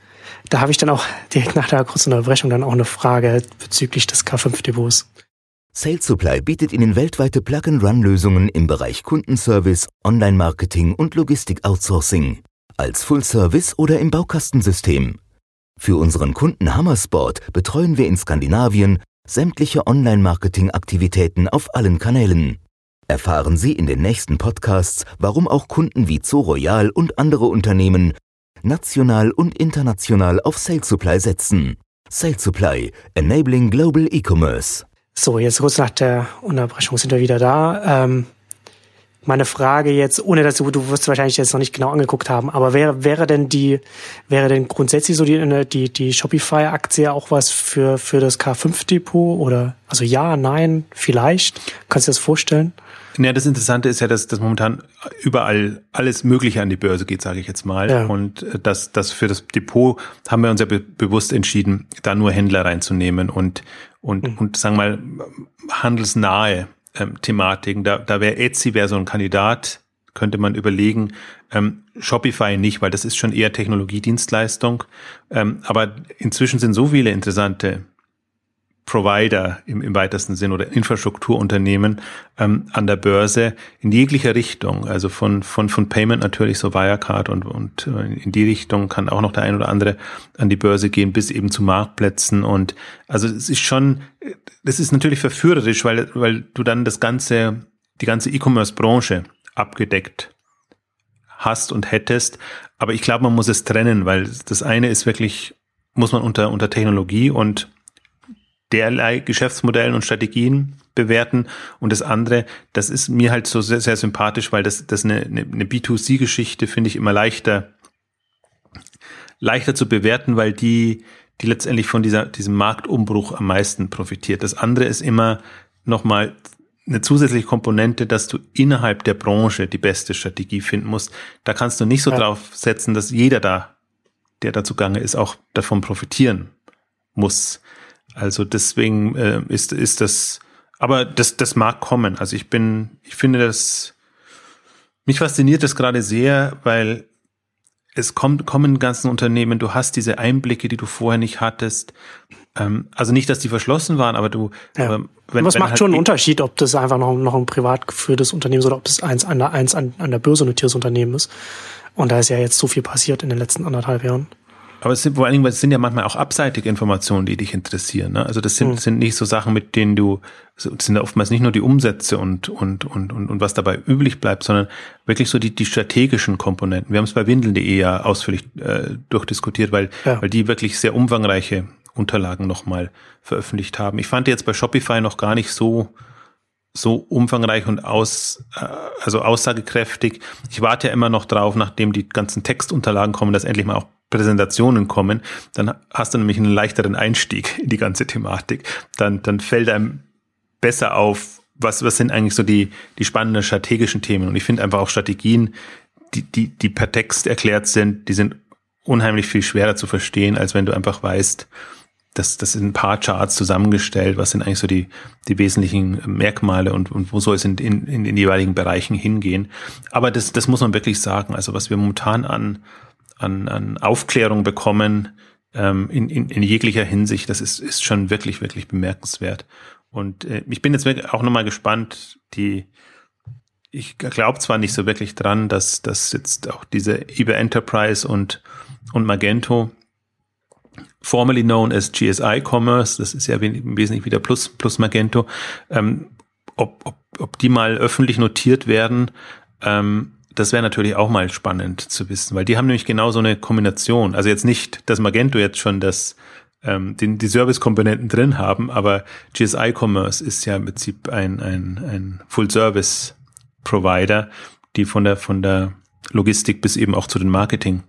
da habe ich dann auch direkt nach der kurzen Unterbrechung dann auch eine Frage bezüglich des K5-Depots. Sales Supply bietet Ihnen weltweite Plug-and-Run-Lösungen im Bereich Kundenservice, Online-Marketing und Logistik-Outsourcing als Full-Service oder im Baukastensystem. Für unseren Kunden Hammersport betreuen wir in Skandinavien, sämtliche Online-Marketing-Aktivitäten auf allen Kanälen. Erfahren Sie in den nächsten Podcasts, warum auch Kunden wie Zoo Royal und andere Unternehmen national und international auf Sales Supply setzen. Sales Supply, enabling global e-commerce. So, jetzt kurz nach der Unterbrechung sind wir wieder da. Ähm, meine Frage jetzt, ohne dass du, du wirst wahrscheinlich jetzt noch nicht genau angeguckt haben, aber wäre, wäre denn die, wäre denn grundsätzlich so die, die, die Shopify-Aktie auch was für, für das K5-Depot oder, also ja, nein, vielleicht? Kannst du dir das vorstellen? Ja, das Interessante ist ja, dass, dass momentan überall alles Mögliche an die Börse geht, sage ich jetzt mal. Ja. Und äh, das, das für das Depot haben wir uns ja be bewusst entschieden, da nur Händler reinzunehmen und, und, mhm. und sagen wir mal, handelsnahe ähm, Thematiken. Da, da wäre Etsy wäre so ein Kandidat, könnte man überlegen. Ähm, Shopify nicht, weil das ist schon eher Technologiedienstleistung. Ähm, aber inzwischen sind so viele interessante Provider im, im weitesten Sinn oder Infrastrukturunternehmen ähm, an der Börse in jeglicher Richtung. Also von, von, von Payment natürlich so Wirecard und, und äh, in die Richtung kann auch noch der ein oder andere an die Börse gehen, bis eben zu Marktplätzen. Und also es ist schon, das ist natürlich verführerisch, weil, weil du dann das ganze, die ganze E-Commerce-Branche abgedeckt hast und hättest. Aber ich glaube, man muss es trennen, weil das eine ist wirklich, muss man unter, unter Technologie und derlei Geschäftsmodellen und Strategien bewerten. Und das andere, das ist mir halt so sehr, sehr sympathisch, weil das, das eine, eine, eine B2C-Geschichte finde ich immer leichter, leichter zu bewerten, weil die, die letztendlich von dieser, diesem Marktumbruch am meisten profitiert. Das andere ist immer nochmal eine zusätzliche Komponente, dass du innerhalb der Branche die beste Strategie finden musst. Da kannst du nicht so ja. drauf setzen, dass jeder da, der dazu gange ist, auch davon profitieren muss. Also deswegen äh, ist, ist das, aber das, das mag kommen. Also ich bin, ich finde das, mich fasziniert das gerade sehr, weil es kommt, kommen ganzen Unternehmen, du hast diese Einblicke, die du vorher nicht hattest. Ähm, also nicht, dass die verschlossen waren, aber du, ja. ähm, wenn, Was wenn macht halt schon einen Unterschied, ob das einfach noch, noch ein privat geführtes Unternehmen ist oder ob das eins an der, eins an, an der Börse notiertes Unternehmen ist. Und da ist ja jetzt so viel passiert in den letzten anderthalb Jahren. Aber es sind vor allen Dingen, es sind ja manchmal auch abseitige Informationen, die dich interessieren. Ne? Also das sind, mhm. sind nicht so Sachen, mit denen du, es sind ja oftmals nicht nur die Umsätze und, und, und, und, und was dabei üblich bleibt, sondern wirklich so die, die strategischen Komponenten. Wir haben es bei Windeln.de ja ausführlich äh, durchdiskutiert, weil, ja. weil die wirklich sehr umfangreiche Unterlagen nochmal veröffentlicht haben. Ich fand jetzt bei Shopify noch gar nicht so, so umfangreich und aus, äh, also aussagekräftig. Ich warte ja immer noch drauf, nachdem die ganzen Textunterlagen kommen, dass endlich mal auch Präsentationen kommen, dann hast du nämlich einen leichteren Einstieg in die ganze Thematik. Dann, dann fällt einem besser auf, was, was sind eigentlich so die, die spannenden strategischen Themen. Und ich finde einfach auch Strategien, die, die, die per Text erklärt sind, die sind unheimlich viel schwerer zu verstehen, als wenn du einfach weißt, dass das sind ein paar Charts zusammengestellt, was sind eigentlich so die, die wesentlichen Merkmale und, und wo soll es in, in, in den jeweiligen Bereichen hingehen. Aber das, das muss man wirklich sagen. Also was wir momentan an, an, an Aufklärung bekommen ähm, in, in, in jeglicher Hinsicht. Das ist, ist schon wirklich, wirklich bemerkenswert. Und äh, ich bin jetzt auch nochmal gespannt, die ich glaube zwar nicht so wirklich dran, dass, dass jetzt auch diese eBay Enterprise und, und Magento, formerly known as GSI Commerce, das ist ja im Wesentlichen wieder plus, plus Magento, ähm, ob, ob, ob die mal öffentlich notiert werden, ähm, das wäre natürlich auch mal spannend zu wissen, weil die haben nämlich genau so eine Kombination. Also jetzt nicht, dass Magento jetzt schon das, ähm, den, die Service-Komponenten drin haben, aber GSI Commerce ist ja im Prinzip ein, ein, ein Full-Service-Provider, die von der, von der Logistik bis eben auch zu den Marketing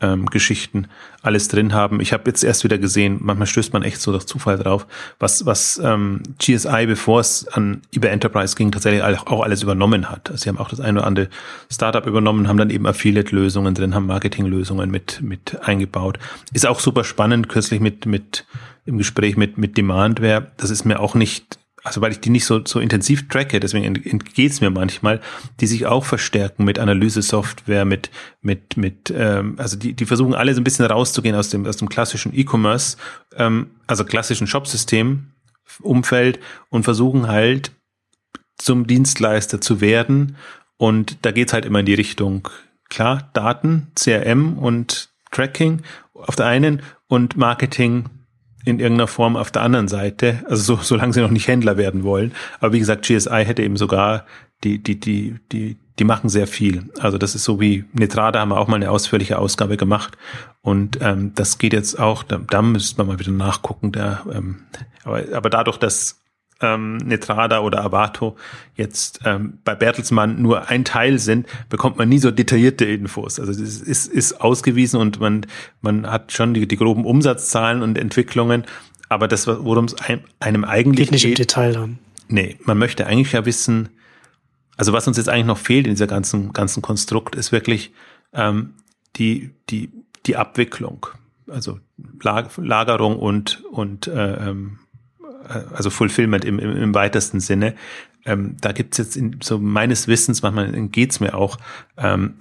ähm, Geschichten alles drin haben. Ich habe jetzt erst wieder gesehen, manchmal stößt man echt so durch Zufall drauf, was, was ähm, GSI, bevor es an eBay Enterprise ging, tatsächlich auch alles übernommen hat. Also sie haben auch das eine oder andere Startup übernommen, haben dann eben Affiliate-Lösungen drin, haben Marketing-Lösungen mit, mit eingebaut. Ist auch super spannend, kürzlich mit, mit im Gespräch mit, mit Demandware. Das ist mir auch nicht also weil ich die nicht so, so intensiv tracke, deswegen entgeht es mir manchmal, die sich auch verstärken mit Analyse-Software, mit, mit, mit, ähm, also die, die versuchen alle so ein bisschen rauszugehen aus dem, aus dem klassischen E-Commerce, ähm, also klassischen Shopsystem-Umfeld und versuchen halt zum Dienstleister zu werden. Und da geht's halt immer in die Richtung, klar, Daten, CRM und Tracking auf der einen und Marketing in irgendeiner Form auf der anderen Seite, also so, solange sie noch nicht Händler werden wollen. Aber wie gesagt, GSI hätte eben sogar die, die, die, die, die machen sehr viel. Also das ist so wie Netrada haben wir auch mal eine ausführliche Ausgabe gemacht. Und ähm, das geht jetzt auch, da, da müsste man mal wieder nachgucken. Da, ähm, aber, aber dadurch, dass ähm, Netrada oder Avato jetzt ähm, bei Bertelsmann nur ein Teil sind, bekommt man nie so detaillierte Infos. Also es ist, ist ausgewiesen und man, man hat schon die, die groben Umsatzzahlen und Entwicklungen, aber das, worum es einem eigentlich geht nicht geht, im Detail dann. Nee, man möchte eigentlich ja wissen, also was uns jetzt eigentlich noch fehlt in dieser ganzen, ganzen Konstrukt, ist wirklich ähm, die, die, die Abwicklung. Also Lagerung und, und äh, ähm, äh, also Fulfillment im, im, im weitesten Sinne. Ähm, da gibt's jetzt in, so meines Wissens, manchmal geht's mir auch, ähm,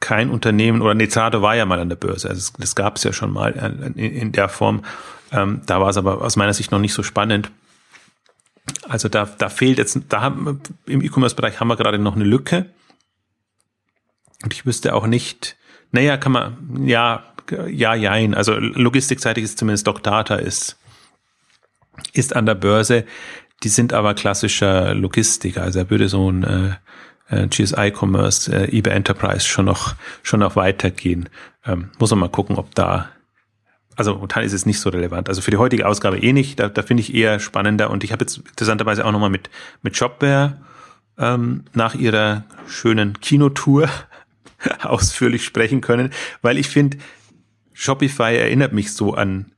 kein Unternehmen, oder Netrado war ja mal an der Börse, also das, das gab's ja schon mal in, in der Form. Ähm, da war es aber aus meiner Sicht noch nicht so spannend. Also da, da fehlt jetzt, da haben im E-Commerce-Bereich haben wir gerade noch eine Lücke. Und ich wüsste auch nicht, naja, kann man, ja, ja, jein. Also logistikseitig ist zumindest Data ist ist an der Börse. Die sind aber klassischer Logistiker. Also er würde so ein äh, äh GSI Commerce, äh, eBay Enterprise schon noch, schon noch weitergehen. Ähm, muss man mal gucken, ob da, also momentan ist es nicht so relevant. Also für die heutige Ausgabe eh nicht. Da, da finde ich eher spannender. Und ich habe jetzt interessanterweise auch nochmal mit, mit Shopware ähm, nach ihrer schönen Kinotour ausführlich sprechen können, weil ich finde, Shopify erinnert mich so an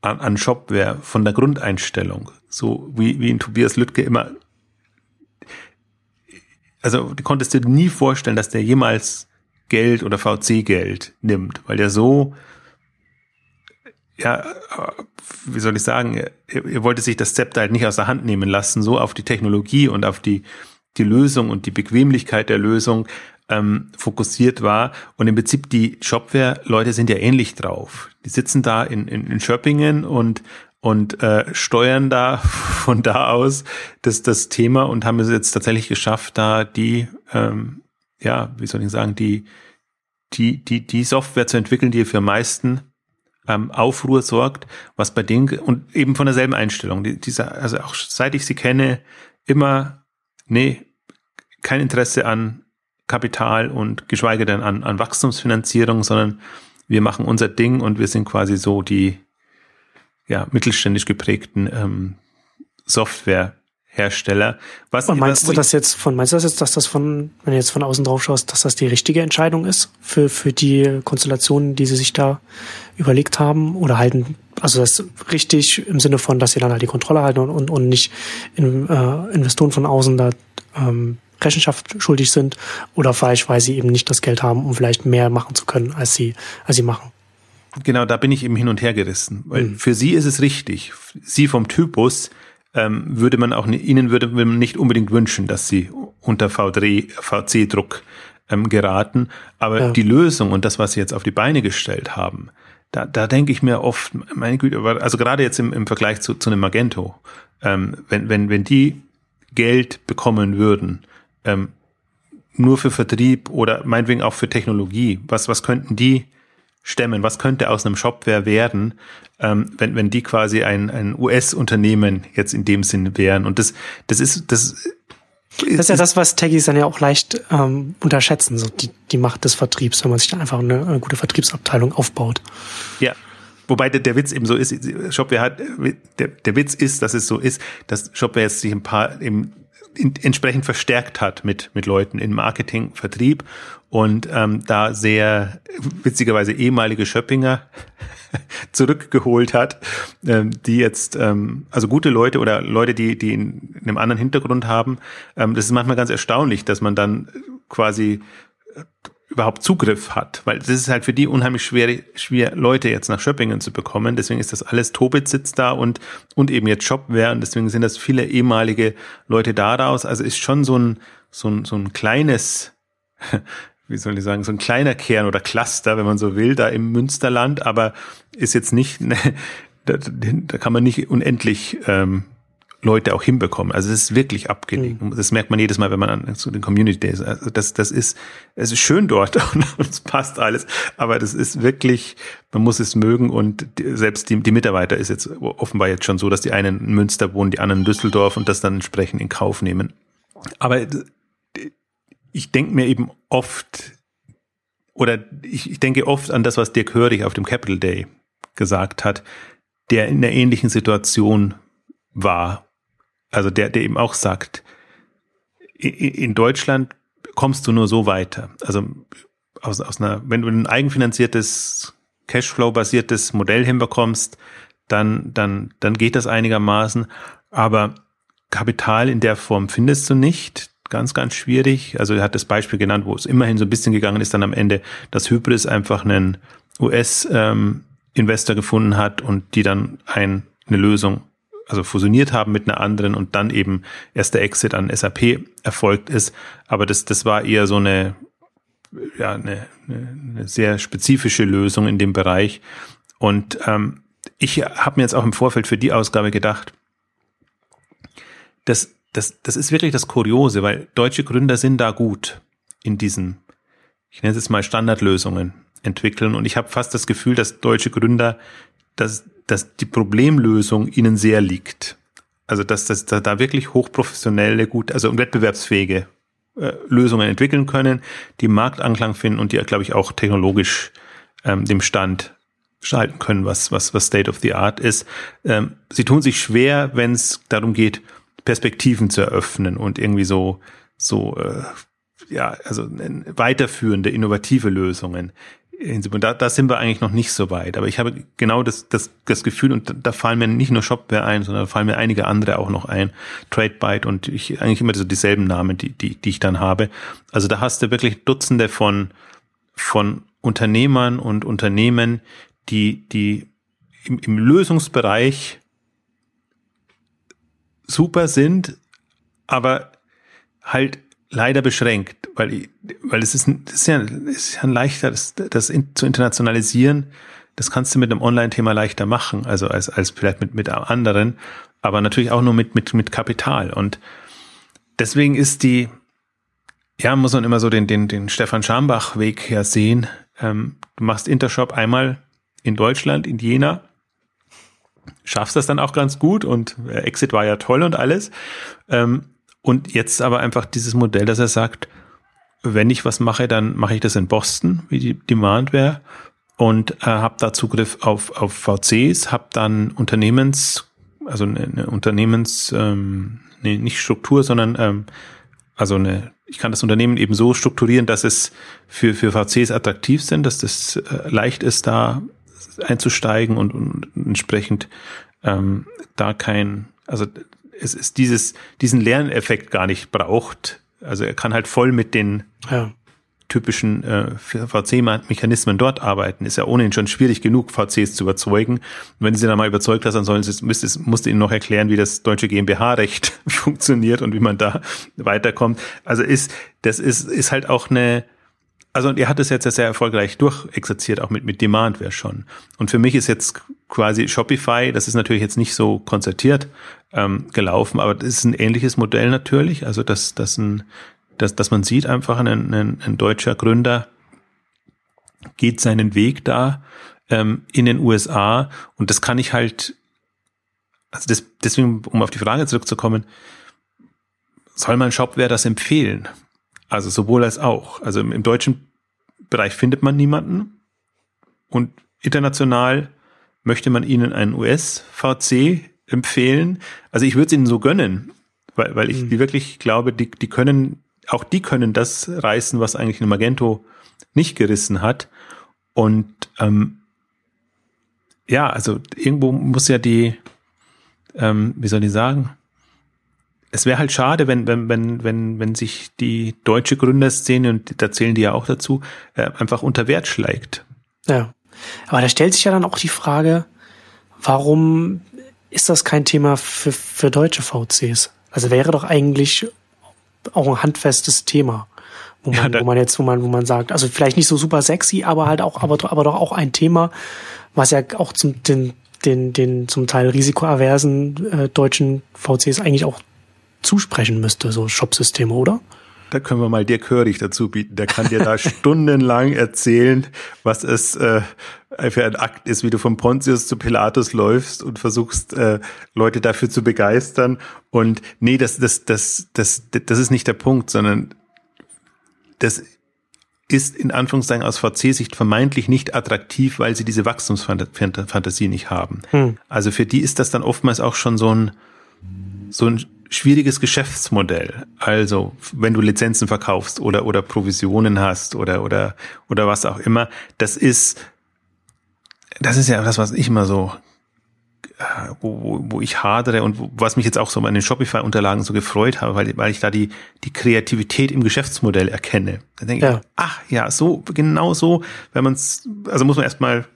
an, an Shopware von der Grundeinstellung. So wie, wie in Tobias Lüttke immer. Also du konntest dir nie vorstellen, dass der jemals Geld oder VC-Geld nimmt, weil der so, ja, wie soll ich sagen, er, er wollte sich das Zepter halt nicht aus der Hand nehmen lassen, so auf die Technologie und auf die, die Lösung und die Bequemlichkeit der Lösung ähm, fokussiert war. Und im Prinzip die Shopware-Leute sind ja ähnlich drauf. Die sitzen da in, in, in Schöppingen und und äh, steuern da von da aus das, das Thema und haben es jetzt tatsächlich geschafft, da die, ähm, ja, wie soll ich sagen, die, die, die, die Software zu entwickeln, die für meisten ähm, Aufruhr sorgt, was bei denen und eben von derselben Einstellung. Die, also auch seit ich sie kenne, immer, nee, kein Interesse an Kapital und geschweige denn an, an Wachstumsfinanzierung, sondern wir machen unser Ding und wir sind quasi so die ja, mittelständisch geprägten ähm, Softwarehersteller. Was und meinst du das jetzt von, meinst du das jetzt, dass das von, wenn du jetzt von außen drauf schaust, dass das die richtige Entscheidung ist für, für die Konstellationen, die sie sich da überlegt haben? Oder halten, also das richtig im Sinne von, dass sie dann halt die Kontrolle halten und, und, und nicht in, äh, Investoren von außen da ähm, Rechenschaft schuldig sind oder falsch, weil sie eben nicht das Geld haben, um vielleicht mehr machen zu können, als sie, als sie machen. Genau, da bin ich eben hin und her gerissen. Weil mhm. für sie ist es richtig. Sie vom Typus ähm, würde man auch, ihnen würde man nicht unbedingt wünschen, dass sie unter VC-Druck ähm, geraten. Aber ja. die Lösung und das, was sie jetzt auf die Beine gestellt haben, da, da denke ich mir oft, meine Güte, also gerade jetzt im, im Vergleich zu, zu einem Magento, ähm, wenn, wenn, wenn die Geld bekommen würden, ähm, nur für Vertrieb oder meinetwegen auch für Technologie? Was, was könnten die stemmen? Was könnte aus einem Shopware werden, ähm, wenn, wenn die quasi ein, ein US-Unternehmen jetzt in dem Sinn wären? Und das, das ist, das das ist ja das, was Taggies dann ja auch leicht ähm, unterschätzen, so die, die Macht des Vertriebs, wenn man sich dann einfach eine, eine gute Vertriebsabteilung aufbaut. Ja, Wobei der, der Witz eben so ist, Shopware hat, der, der Witz ist, dass es so ist, dass Shopware jetzt sich ein paar eben in, entsprechend verstärkt hat mit, mit Leuten in Marketing, Vertrieb und ähm, da sehr witzigerweise ehemalige Schöppinger zurückgeholt hat, ähm, die jetzt, ähm, also gute Leute oder Leute, die, die in, in einem anderen Hintergrund haben. Ähm, das ist manchmal ganz erstaunlich, dass man dann quasi überhaupt Zugriff hat, weil das ist halt für die unheimlich schwer, schwer Leute jetzt nach Schöppingen zu bekommen. Deswegen ist das alles Tobit sitzt da und und eben jetzt Shopware und deswegen sind das viele ehemalige Leute daraus. Also ist schon so ein so ein so ein kleines wie soll ich sagen, so ein kleiner Kern oder Cluster, wenn man so will, da im Münsterland, aber ist jetzt nicht, da, da kann man nicht unendlich ähm, Leute auch hinbekommen. Also es ist wirklich abgelegt. Mhm. Das merkt man jedes Mal, wenn man an zu den Community Days. Also das, das ist, es ist schön dort und es passt alles. Aber das ist wirklich, man muss es mögen und selbst die, die Mitarbeiter ist jetzt offenbar jetzt schon so, dass die einen in Münster wohnen, die anderen in Düsseldorf und das dann entsprechend in Kauf nehmen. Aber ich denke mir eben oft, oder ich, ich denke oft an das, was Dirk Hörig auf dem Capital Day gesagt hat, der in einer ähnlichen Situation war also der, der eben auch sagt, in Deutschland kommst du nur so weiter. Also aus, aus einer, wenn du ein eigenfinanziertes, Cashflow-basiertes Modell hinbekommst, dann, dann, dann geht das einigermaßen. Aber Kapital in der Form findest du nicht. Ganz, ganz schwierig. Also er hat das Beispiel genannt, wo es immerhin so ein bisschen gegangen ist, dann am Ende, dass Hybris einfach einen US-Investor ähm, gefunden hat und die dann ein, eine Lösung also fusioniert haben mit einer anderen und dann eben erst der Exit an SAP erfolgt ist. Aber das, das war eher so eine, ja, eine, eine sehr spezifische Lösung in dem Bereich. Und ähm, ich habe mir jetzt auch im Vorfeld für die Ausgabe gedacht, das, das, das ist wirklich das Kuriose, weil deutsche Gründer sind da gut in diesen, ich nenne es jetzt mal Standardlösungen entwickeln. Und ich habe fast das Gefühl, dass deutsche Gründer dass, dass die Problemlösung ihnen sehr liegt. Also dass, dass da, wirklich hochprofessionelle, gut, also wettbewerbsfähige äh, Lösungen entwickeln können, die Marktanklang finden und die, glaube ich, auch technologisch ähm, dem Stand schalten können, was, was, was State of the Art ist. Ähm, sie tun sich schwer, wenn es darum geht, Perspektiven zu eröffnen und irgendwie so, so äh, ja, also weiterführende, innovative Lösungen. Da, da sind wir eigentlich noch nicht so weit. Aber ich habe genau das, das, das Gefühl, und da fallen mir nicht nur Shopware ein, sondern da fallen mir einige andere auch noch ein. Tradebyte und ich eigentlich immer so dieselben Namen, die, die, die ich dann habe. Also da hast du wirklich Dutzende von, von Unternehmern und Unternehmen, die, die im, im Lösungsbereich super sind, aber halt leider beschränkt, weil, weil es ist, das ist ja, das ist ja leichter, das, das in, zu internationalisieren, das kannst du mit einem Online-Thema leichter machen, also als, als vielleicht mit, mit anderen, aber natürlich auch nur mit, mit, mit Kapital. Und deswegen ist die, ja, muss man immer so den, den, den Stefan Schambach-Weg ja sehen. Ähm, du machst Intershop einmal in Deutschland, in Jena, schaffst das dann auch ganz gut und äh, Exit war ja toll und alles. Ähm, und jetzt aber einfach dieses Modell, dass er sagt, wenn ich was mache, dann mache ich das in Boston, wie die Demandware und äh, habe da Zugriff auf, auf VCs, habe dann Unternehmens, also eine, eine Unternehmens, ähm, nee, nicht Struktur, sondern ähm, also eine, ich kann das Unternehmen eben so strukturieren, dass es für, für VCs attraktiv sind, dass das äh, leicht ist, da einzusteigen und, und entsprechend ähm, da kein, also es ist dieses, diesen Lerneffekt gar nicht braucht. Also er kann halt voll mit den ja. typischen äh, VC-Mechanismen dort arbeiten. Ist ja ohnehin schon schwierig genug, VCs zu überzeugen. Und wenn sie dann mal überzeugt hast, dann sollen sie, müsste, musste ihnen noch erklären, wie das deutsche GmbH-Recht funktioniert und wie man da weiterkommt. Also ist, das ist, ist halt auch eine, also er hat es jetzt sehr erfolgreich durchexerziert, auch mit, mit Demandware schon. Und für mich ist jetzt quasi Shopify, das ist natürlich jetzt nicht so konzertiert ähm, gelaufen, aber das ist ein ähnliches Modell natürlich. Also dass, dass, ein, dass, dass man sieht einfach, ein, ein, ein deutscher Gründer geht seinen Weg da ähm, in den USA und das kann ich halt, also das, deswegen, um auf die Frage zurückzukommen, soll man Shopware das empfehlen? Also sowohl als auch. Also im, im deutschen Bereich findet man niemanden und international möchte man ihnen einen US-VC empfehlen. Also ich würde es ihnen so gönnen, weil, weil ich mhm. wirklich glaube, die, die können, auch die können das reißen, was eigentlich ein Magento nicht gerissen hat. Und ähm, ja, also irgendwo muss ja die, ähm, wie soll ich sagen, es wäre halt schade, wenn, wenn, wenn, wenn, wenn sich die deutsche Gründerszene, und da zählen die ja auch dazu, äh, einfach unter Wert schlägt. Ja. Aber da stellt sich ja dann auch die Frage, warum ist das kein Thema für, für deutsche VCs? Also wäre doch eigentlich auch ein handfestes Thema, wo man, ja, wo man jetzt, wo man, wo man sagt, also vielleicht nicht so super sexy, aber halt auch, aber, aber doch auch ein Thema, was ja auch zum, den, den, den zum Teil risikoaversen äh, deutschen VCs eigentlich auch zusprechen müsste, so Shop-Systeme, oder? Da können wir mal Dirk Hörig dazu bieten. Der kann dir da stundenlang erzählen, was es äh, für ein Akt ist, wie du von Pontius zu Pilatus läufst und versuchst, äh, Leute dafür zu begeistern. Und nee, das, das, das, das, das ist nicht der Punkt, sondern das ist in Anführungszeichen aus VC-Sicht vermeintlich nicht attraktiv, weil sie diese Wachstumsfantasie nicht haben. Hm. Also für die ist das dann oftmals auch schon so ein, so ein schwieriges Geschäftsmodell. Also, wenn du Lizenzen verkaufst oder, oder Provisionen hast oder, oder, oder was auch immer, das ist, das ist ja das, was ich immer so, äh, wo, wo ich hadere und was mich jetzt auch so an den Shopify-Unterlagen so gefreut habe, weil, weil ich da die, die Kreativität im Geschäftsmodell erkenne. Da denke ja. ich, ach ja, so, genau so, wenn man es, also muss man erstmal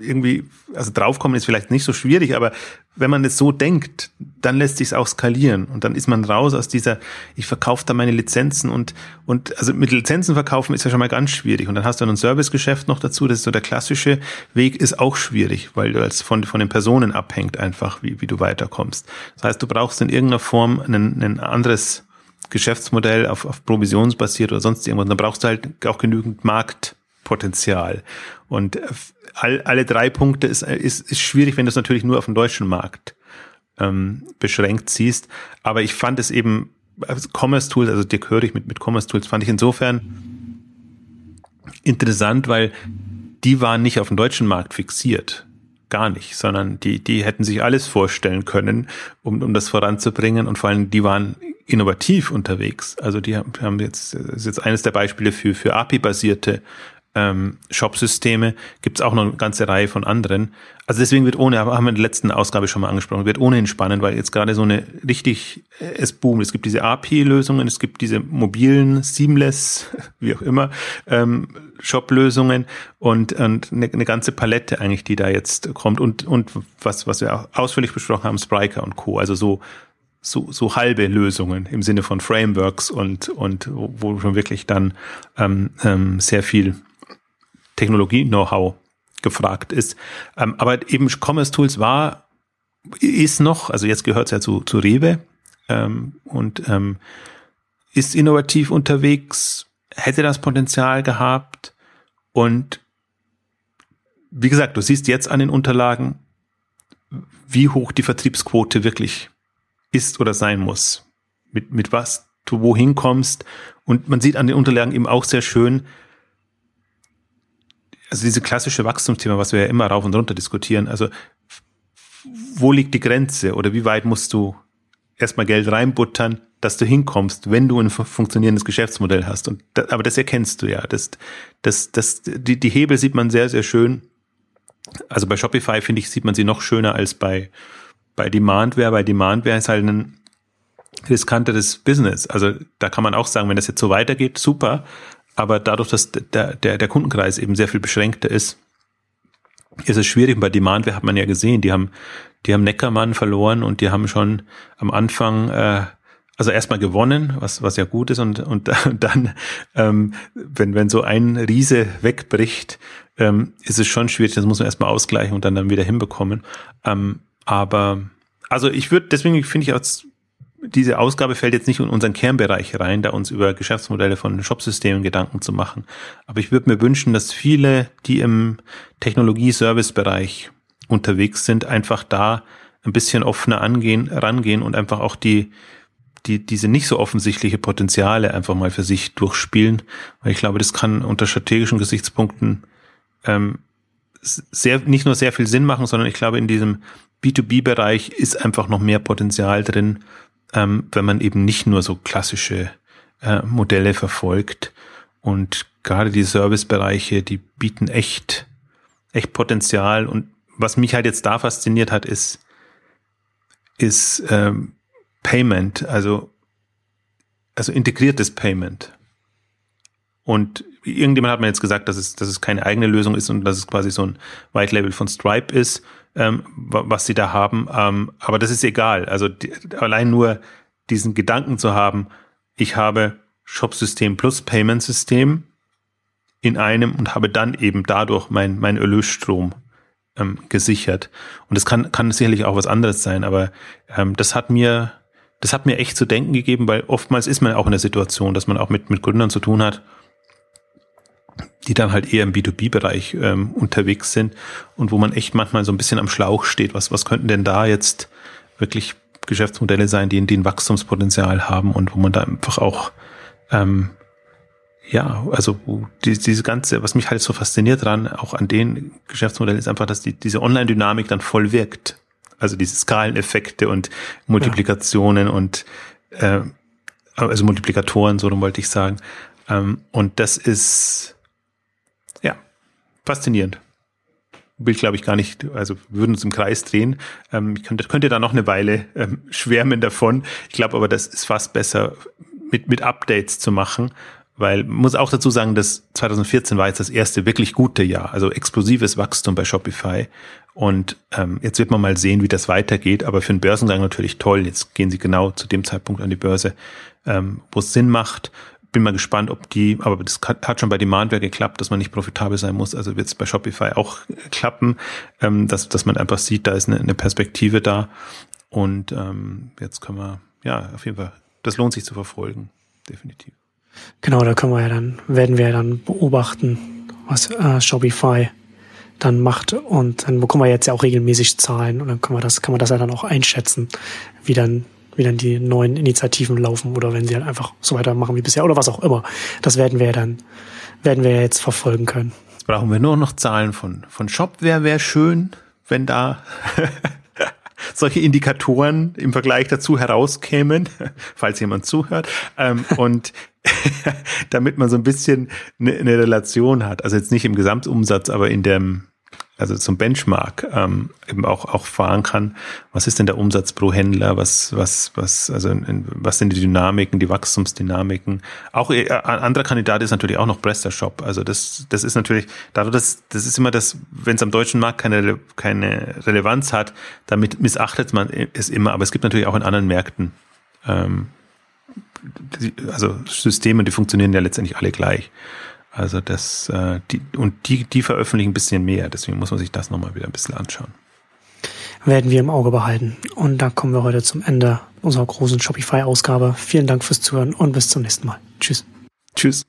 irgendwie, also draufkommen ist vielleicht nicht so schwierig, aber wenn man es so denkt, dann lässt sich es auch skalieren und dann ist man raus aus dieser, ich verkaufe da meine Lizenzen und, und also mit Lizenzen verkaufen ist ja schon mal ganz schwierig und dann hast du ein Servicegeschäft noch dazu, das ist so der klassische Weg, ist auch schwierig, weil du als von, von den Personen abhängt einfach, wie, wie du weiterkommst. Das heißt, du brauchst in irgendeiner Form ein, ein anderes Geschäftsmodell auf, auf provisionsbasiert oder sonst irgendwas. Und dann brauchst du halt auch genügend Marktpotenzial. Und all, alle drei Punkte ist, ist, ist schwierig, wenn du es natürlich nur auf dem deutschen Markt ähm, beschränkt siehst. Aber ich fand es eben, also Commerce Tools, also dir höre ich mit, mit Commerce Tools, fand ich insofern interessant, weil die waren nicht auf dem deutschen Markt fixiert. Gar nicht, sondern die, die hätten sich alles vorstellen können, um, um das voranzubringen und vor allem die waren innovativ unterwegs. Also die haben jetzt, das ist jetzt eines der Beispiele für, für API-basierte ähm, Shop-Systeme, gibt es auch noch eine ganze Reihe von anderen. Also deswegen wird ohne, haben wir in der letzten Ausgabe schon mal angesprochen, wird ohnehin spannend, weil jetzt gerade so eine richtig, äh, es boomt. Es gibt diese API-Lösungen, es gibt diese mobilen, seamless, wie auch immer, ähm, Shop-Lösungen und, und eine, eine ganze Palette eigentlich, die da jetzt kommt und, und was, was wir auch ausführlich besprochen haben, Spriker und Co. Also so, so, so halbe Lösungen im Sinne von Frameworks und, und wo schon wirklich dann ähm, ähm, sehr viel Technologie-Know-how gefragt ist. Ähm, aber eben Commerce Tools war, ist noch, also jetzt gehört es ja zu, zu Rewe ähm, und ähm, ist innovativ unterwegs, hätte das Potenzial gehabt und wie gesagt, du siehst jetzt an den Unterlagen, wie hoch die Vertriebsquote wirklich ist oder sein muss, mit, mit was du wohin kommst. Und man sieht an den Unterlagen eben auch sehr schön, also diese klassische Wachstumsthema, was wir ja immer rauf und runter diskutieren, also wo liegt die Grenze oder wie weit musst du erstmal Geld reinbuttern, dass du hinkommst, wenn du ein funktionierendes Geschäftsmodell hast. Und da, aber das erkennst du ja. Das, das, das, die, die Hebel sieht man sehr, sehr schön. Also bei Shopify, finde ich, sieht man sie noch schöner als bei, bei Demandware. Bei Demandware ist halt ein riskanteres Business. Also da kann man auch sagen, wenn das jetzt so weitergeht, super. Aber dadurch, dass der, der, der Kundenkreis eben sehr viel beschränkter ist, ist es schwierig. Bei Demandware hat man ja gesehen, die haben, die haben Neckermann verloren und die haben schon am Anfang, äh, also erstmal gewonnen, was, was ja gut ist und, und dann, ähm, wenn, wenn so ein Riese wegbricht, ähm, ist es schon schwierig, das muss man erstmal ausgleichen und dann, dann wieder hinbekommen. Ähm, aber, also ich würde, deswegen finde ich als diese Ausgabe fällt jetzt nicht in unseren Kernbereich rein, da uns über Geschäftsmodelle von Shopsystemen Gedanken zu machen. Aber ich würde mir wünschen, dass viele, die im Technologie-Service-Bereich unterwegs sind, einfach da ein bisschen offener angehen, rangehen und einfach auch die, die, diese nicht so offensichtliche Potenziale einfach mal für sich durchspielen. Weil ich glaube, das kann unter strategischen Gesichtspunkten ähm, sehr, nicht nur sehr viel Sinn machen, sondern ich glaube, in diesem B2B-Bereich ist einfach noch mehr Potenzial drin, ähm, wenn man eben nicht nur so klassische äh, Modelle verfolgt. Und gerade die Servicebereiche, die bieten echt, echt Potenzial. Und was mich halt jetzt da fasziniert hat, ist, ist ähm, Payment, also, also integriertes Payment. Und irgendjemand hat mir jetzt gesagt, dass es, dass es keine eigene Lösung ist und dass es quasi so ein White Label von Stripe ist ähm, was sie da haben. Ähm, aber das ist egal. Also die, allein nur diesen Gedanken zu haben, ich habe Shop-System plus Payment-System in einem und habe dann eben dadurch mein, mein Erlösstrom ähm, gesichert. Und es kann, kann sicherlich auch was anderes sein, aber ähm, das hat mir, das hat mir echt zu denken gegeben, weil oftmals ist man auch in der Situation, dass man auch mit, mit Gründern zu tun hat, die dann halt eher im B2B-Bereich ähm, unterwegs sind und wo man echt manchmal so ein bisschen am Schlauch steht. Was, was könnten denn da jetzt wirklich Geschäftsmodelle sein, die, die ein Wachstumspotenzial haben und wo man da einfach auch ähm, ja, also die, diese ganze, was mich halt so fasziniert dran, auch an den Geschäftsmodellen, ist einfach, dass die, diese Online-Dynamik dann voll wirkt. Also diese Skaleneffekte und Multiplikationen ja. und äh, also Multiplikatoren, so wollte ich sagen. Ähm, und das ist faszinierend. Will, glaube ich, gar nicht, also würden uns im Kreis drehen. Ähm, ich könnte, könnte da noch eine Weile ähm, schwärmen davon. Ich glaube aber, das ist fast besser mit, mit Updates zu machen, weil muss auch dazu sagen, dass 2014 war jetzt das erste wirklich gute Jahr, also explosives Wachstum bei Shopify. Und ähm, jetzt wird man mal sehen, wie das weitergeht. Aber für einen Börsengang natürlich toll. Jetzt gehen sie genau zu dem Zeitpunkt an die Börse, ähm, wo es Sinn macht. Bin mal gespannt, ob die, aber das hat schon bei Demandware geklappt, dass man nicht profitabel sein muss. Also wird es bei Shopify auch klappen, ähm, dass, dass man einfach sieht, da ist eine, eine Perspektive da. Und ähm, jetzt können wir, ja, auf jeden Fall, das lohnt sich zu verfolgen, definitiv. Genau, da können wir ja dann, werden wir ja dann beobachten, was äh, Shopify dann macht und dann bekommen wir jetzt ja auch regelmäßig Zahlen und dann können wir das, kann man das ja dann auch einschätzen, wie dann, wie dann die neuen Initiativen laufen oder wenn sie halt einfach so weitermachen wie bisher oder was auch immer. Das werden wir ja dann, werden wir ja jetzt verfolgen können. Jetzt brauchen wir nur noch Zahlen von, von Shopware wäre schön, wenn da solche Indikatoren im Vergleich dazu herauskämen, falls jemand zuhört. Ähm, und damit man so ein bisschen eine, eine Relation hat. Also jetzt nicht im Gesamtumsatz, aber in dem, also zum Benchmark ähm, eben auch auch fahren kann. Was ist denn der Umsatz pro Händler? Was was was also in, was sind die Dynamiken, die Wachstumsdynamiken? Auch äh, ein anderer Kandidat ist natürlich auch noch PrestaShop. Also das das ist natürlich dadurch dass das ist immer das, wenn es am deutschen Markt keine keine Relevanz hat, damit missachtet man es immer. Aber es gibt natürlich auch in anderen Märkten ähm, also Systeme, die funktionieren ja letztendlich alle gleich. Also das, äh, die, und die, die veröffentlichen ein bisschen mehr, deswegen muss man sich das nochmal wieder ein bisschen anschauen. Werden wir im Auge behalten. Und da kommen wir heute zum Ende unserer großen Shopify-Ausgabe. Vielen Dank fürs Zuhören und bis zum nächsten Mal. Tschüss. Tschüss.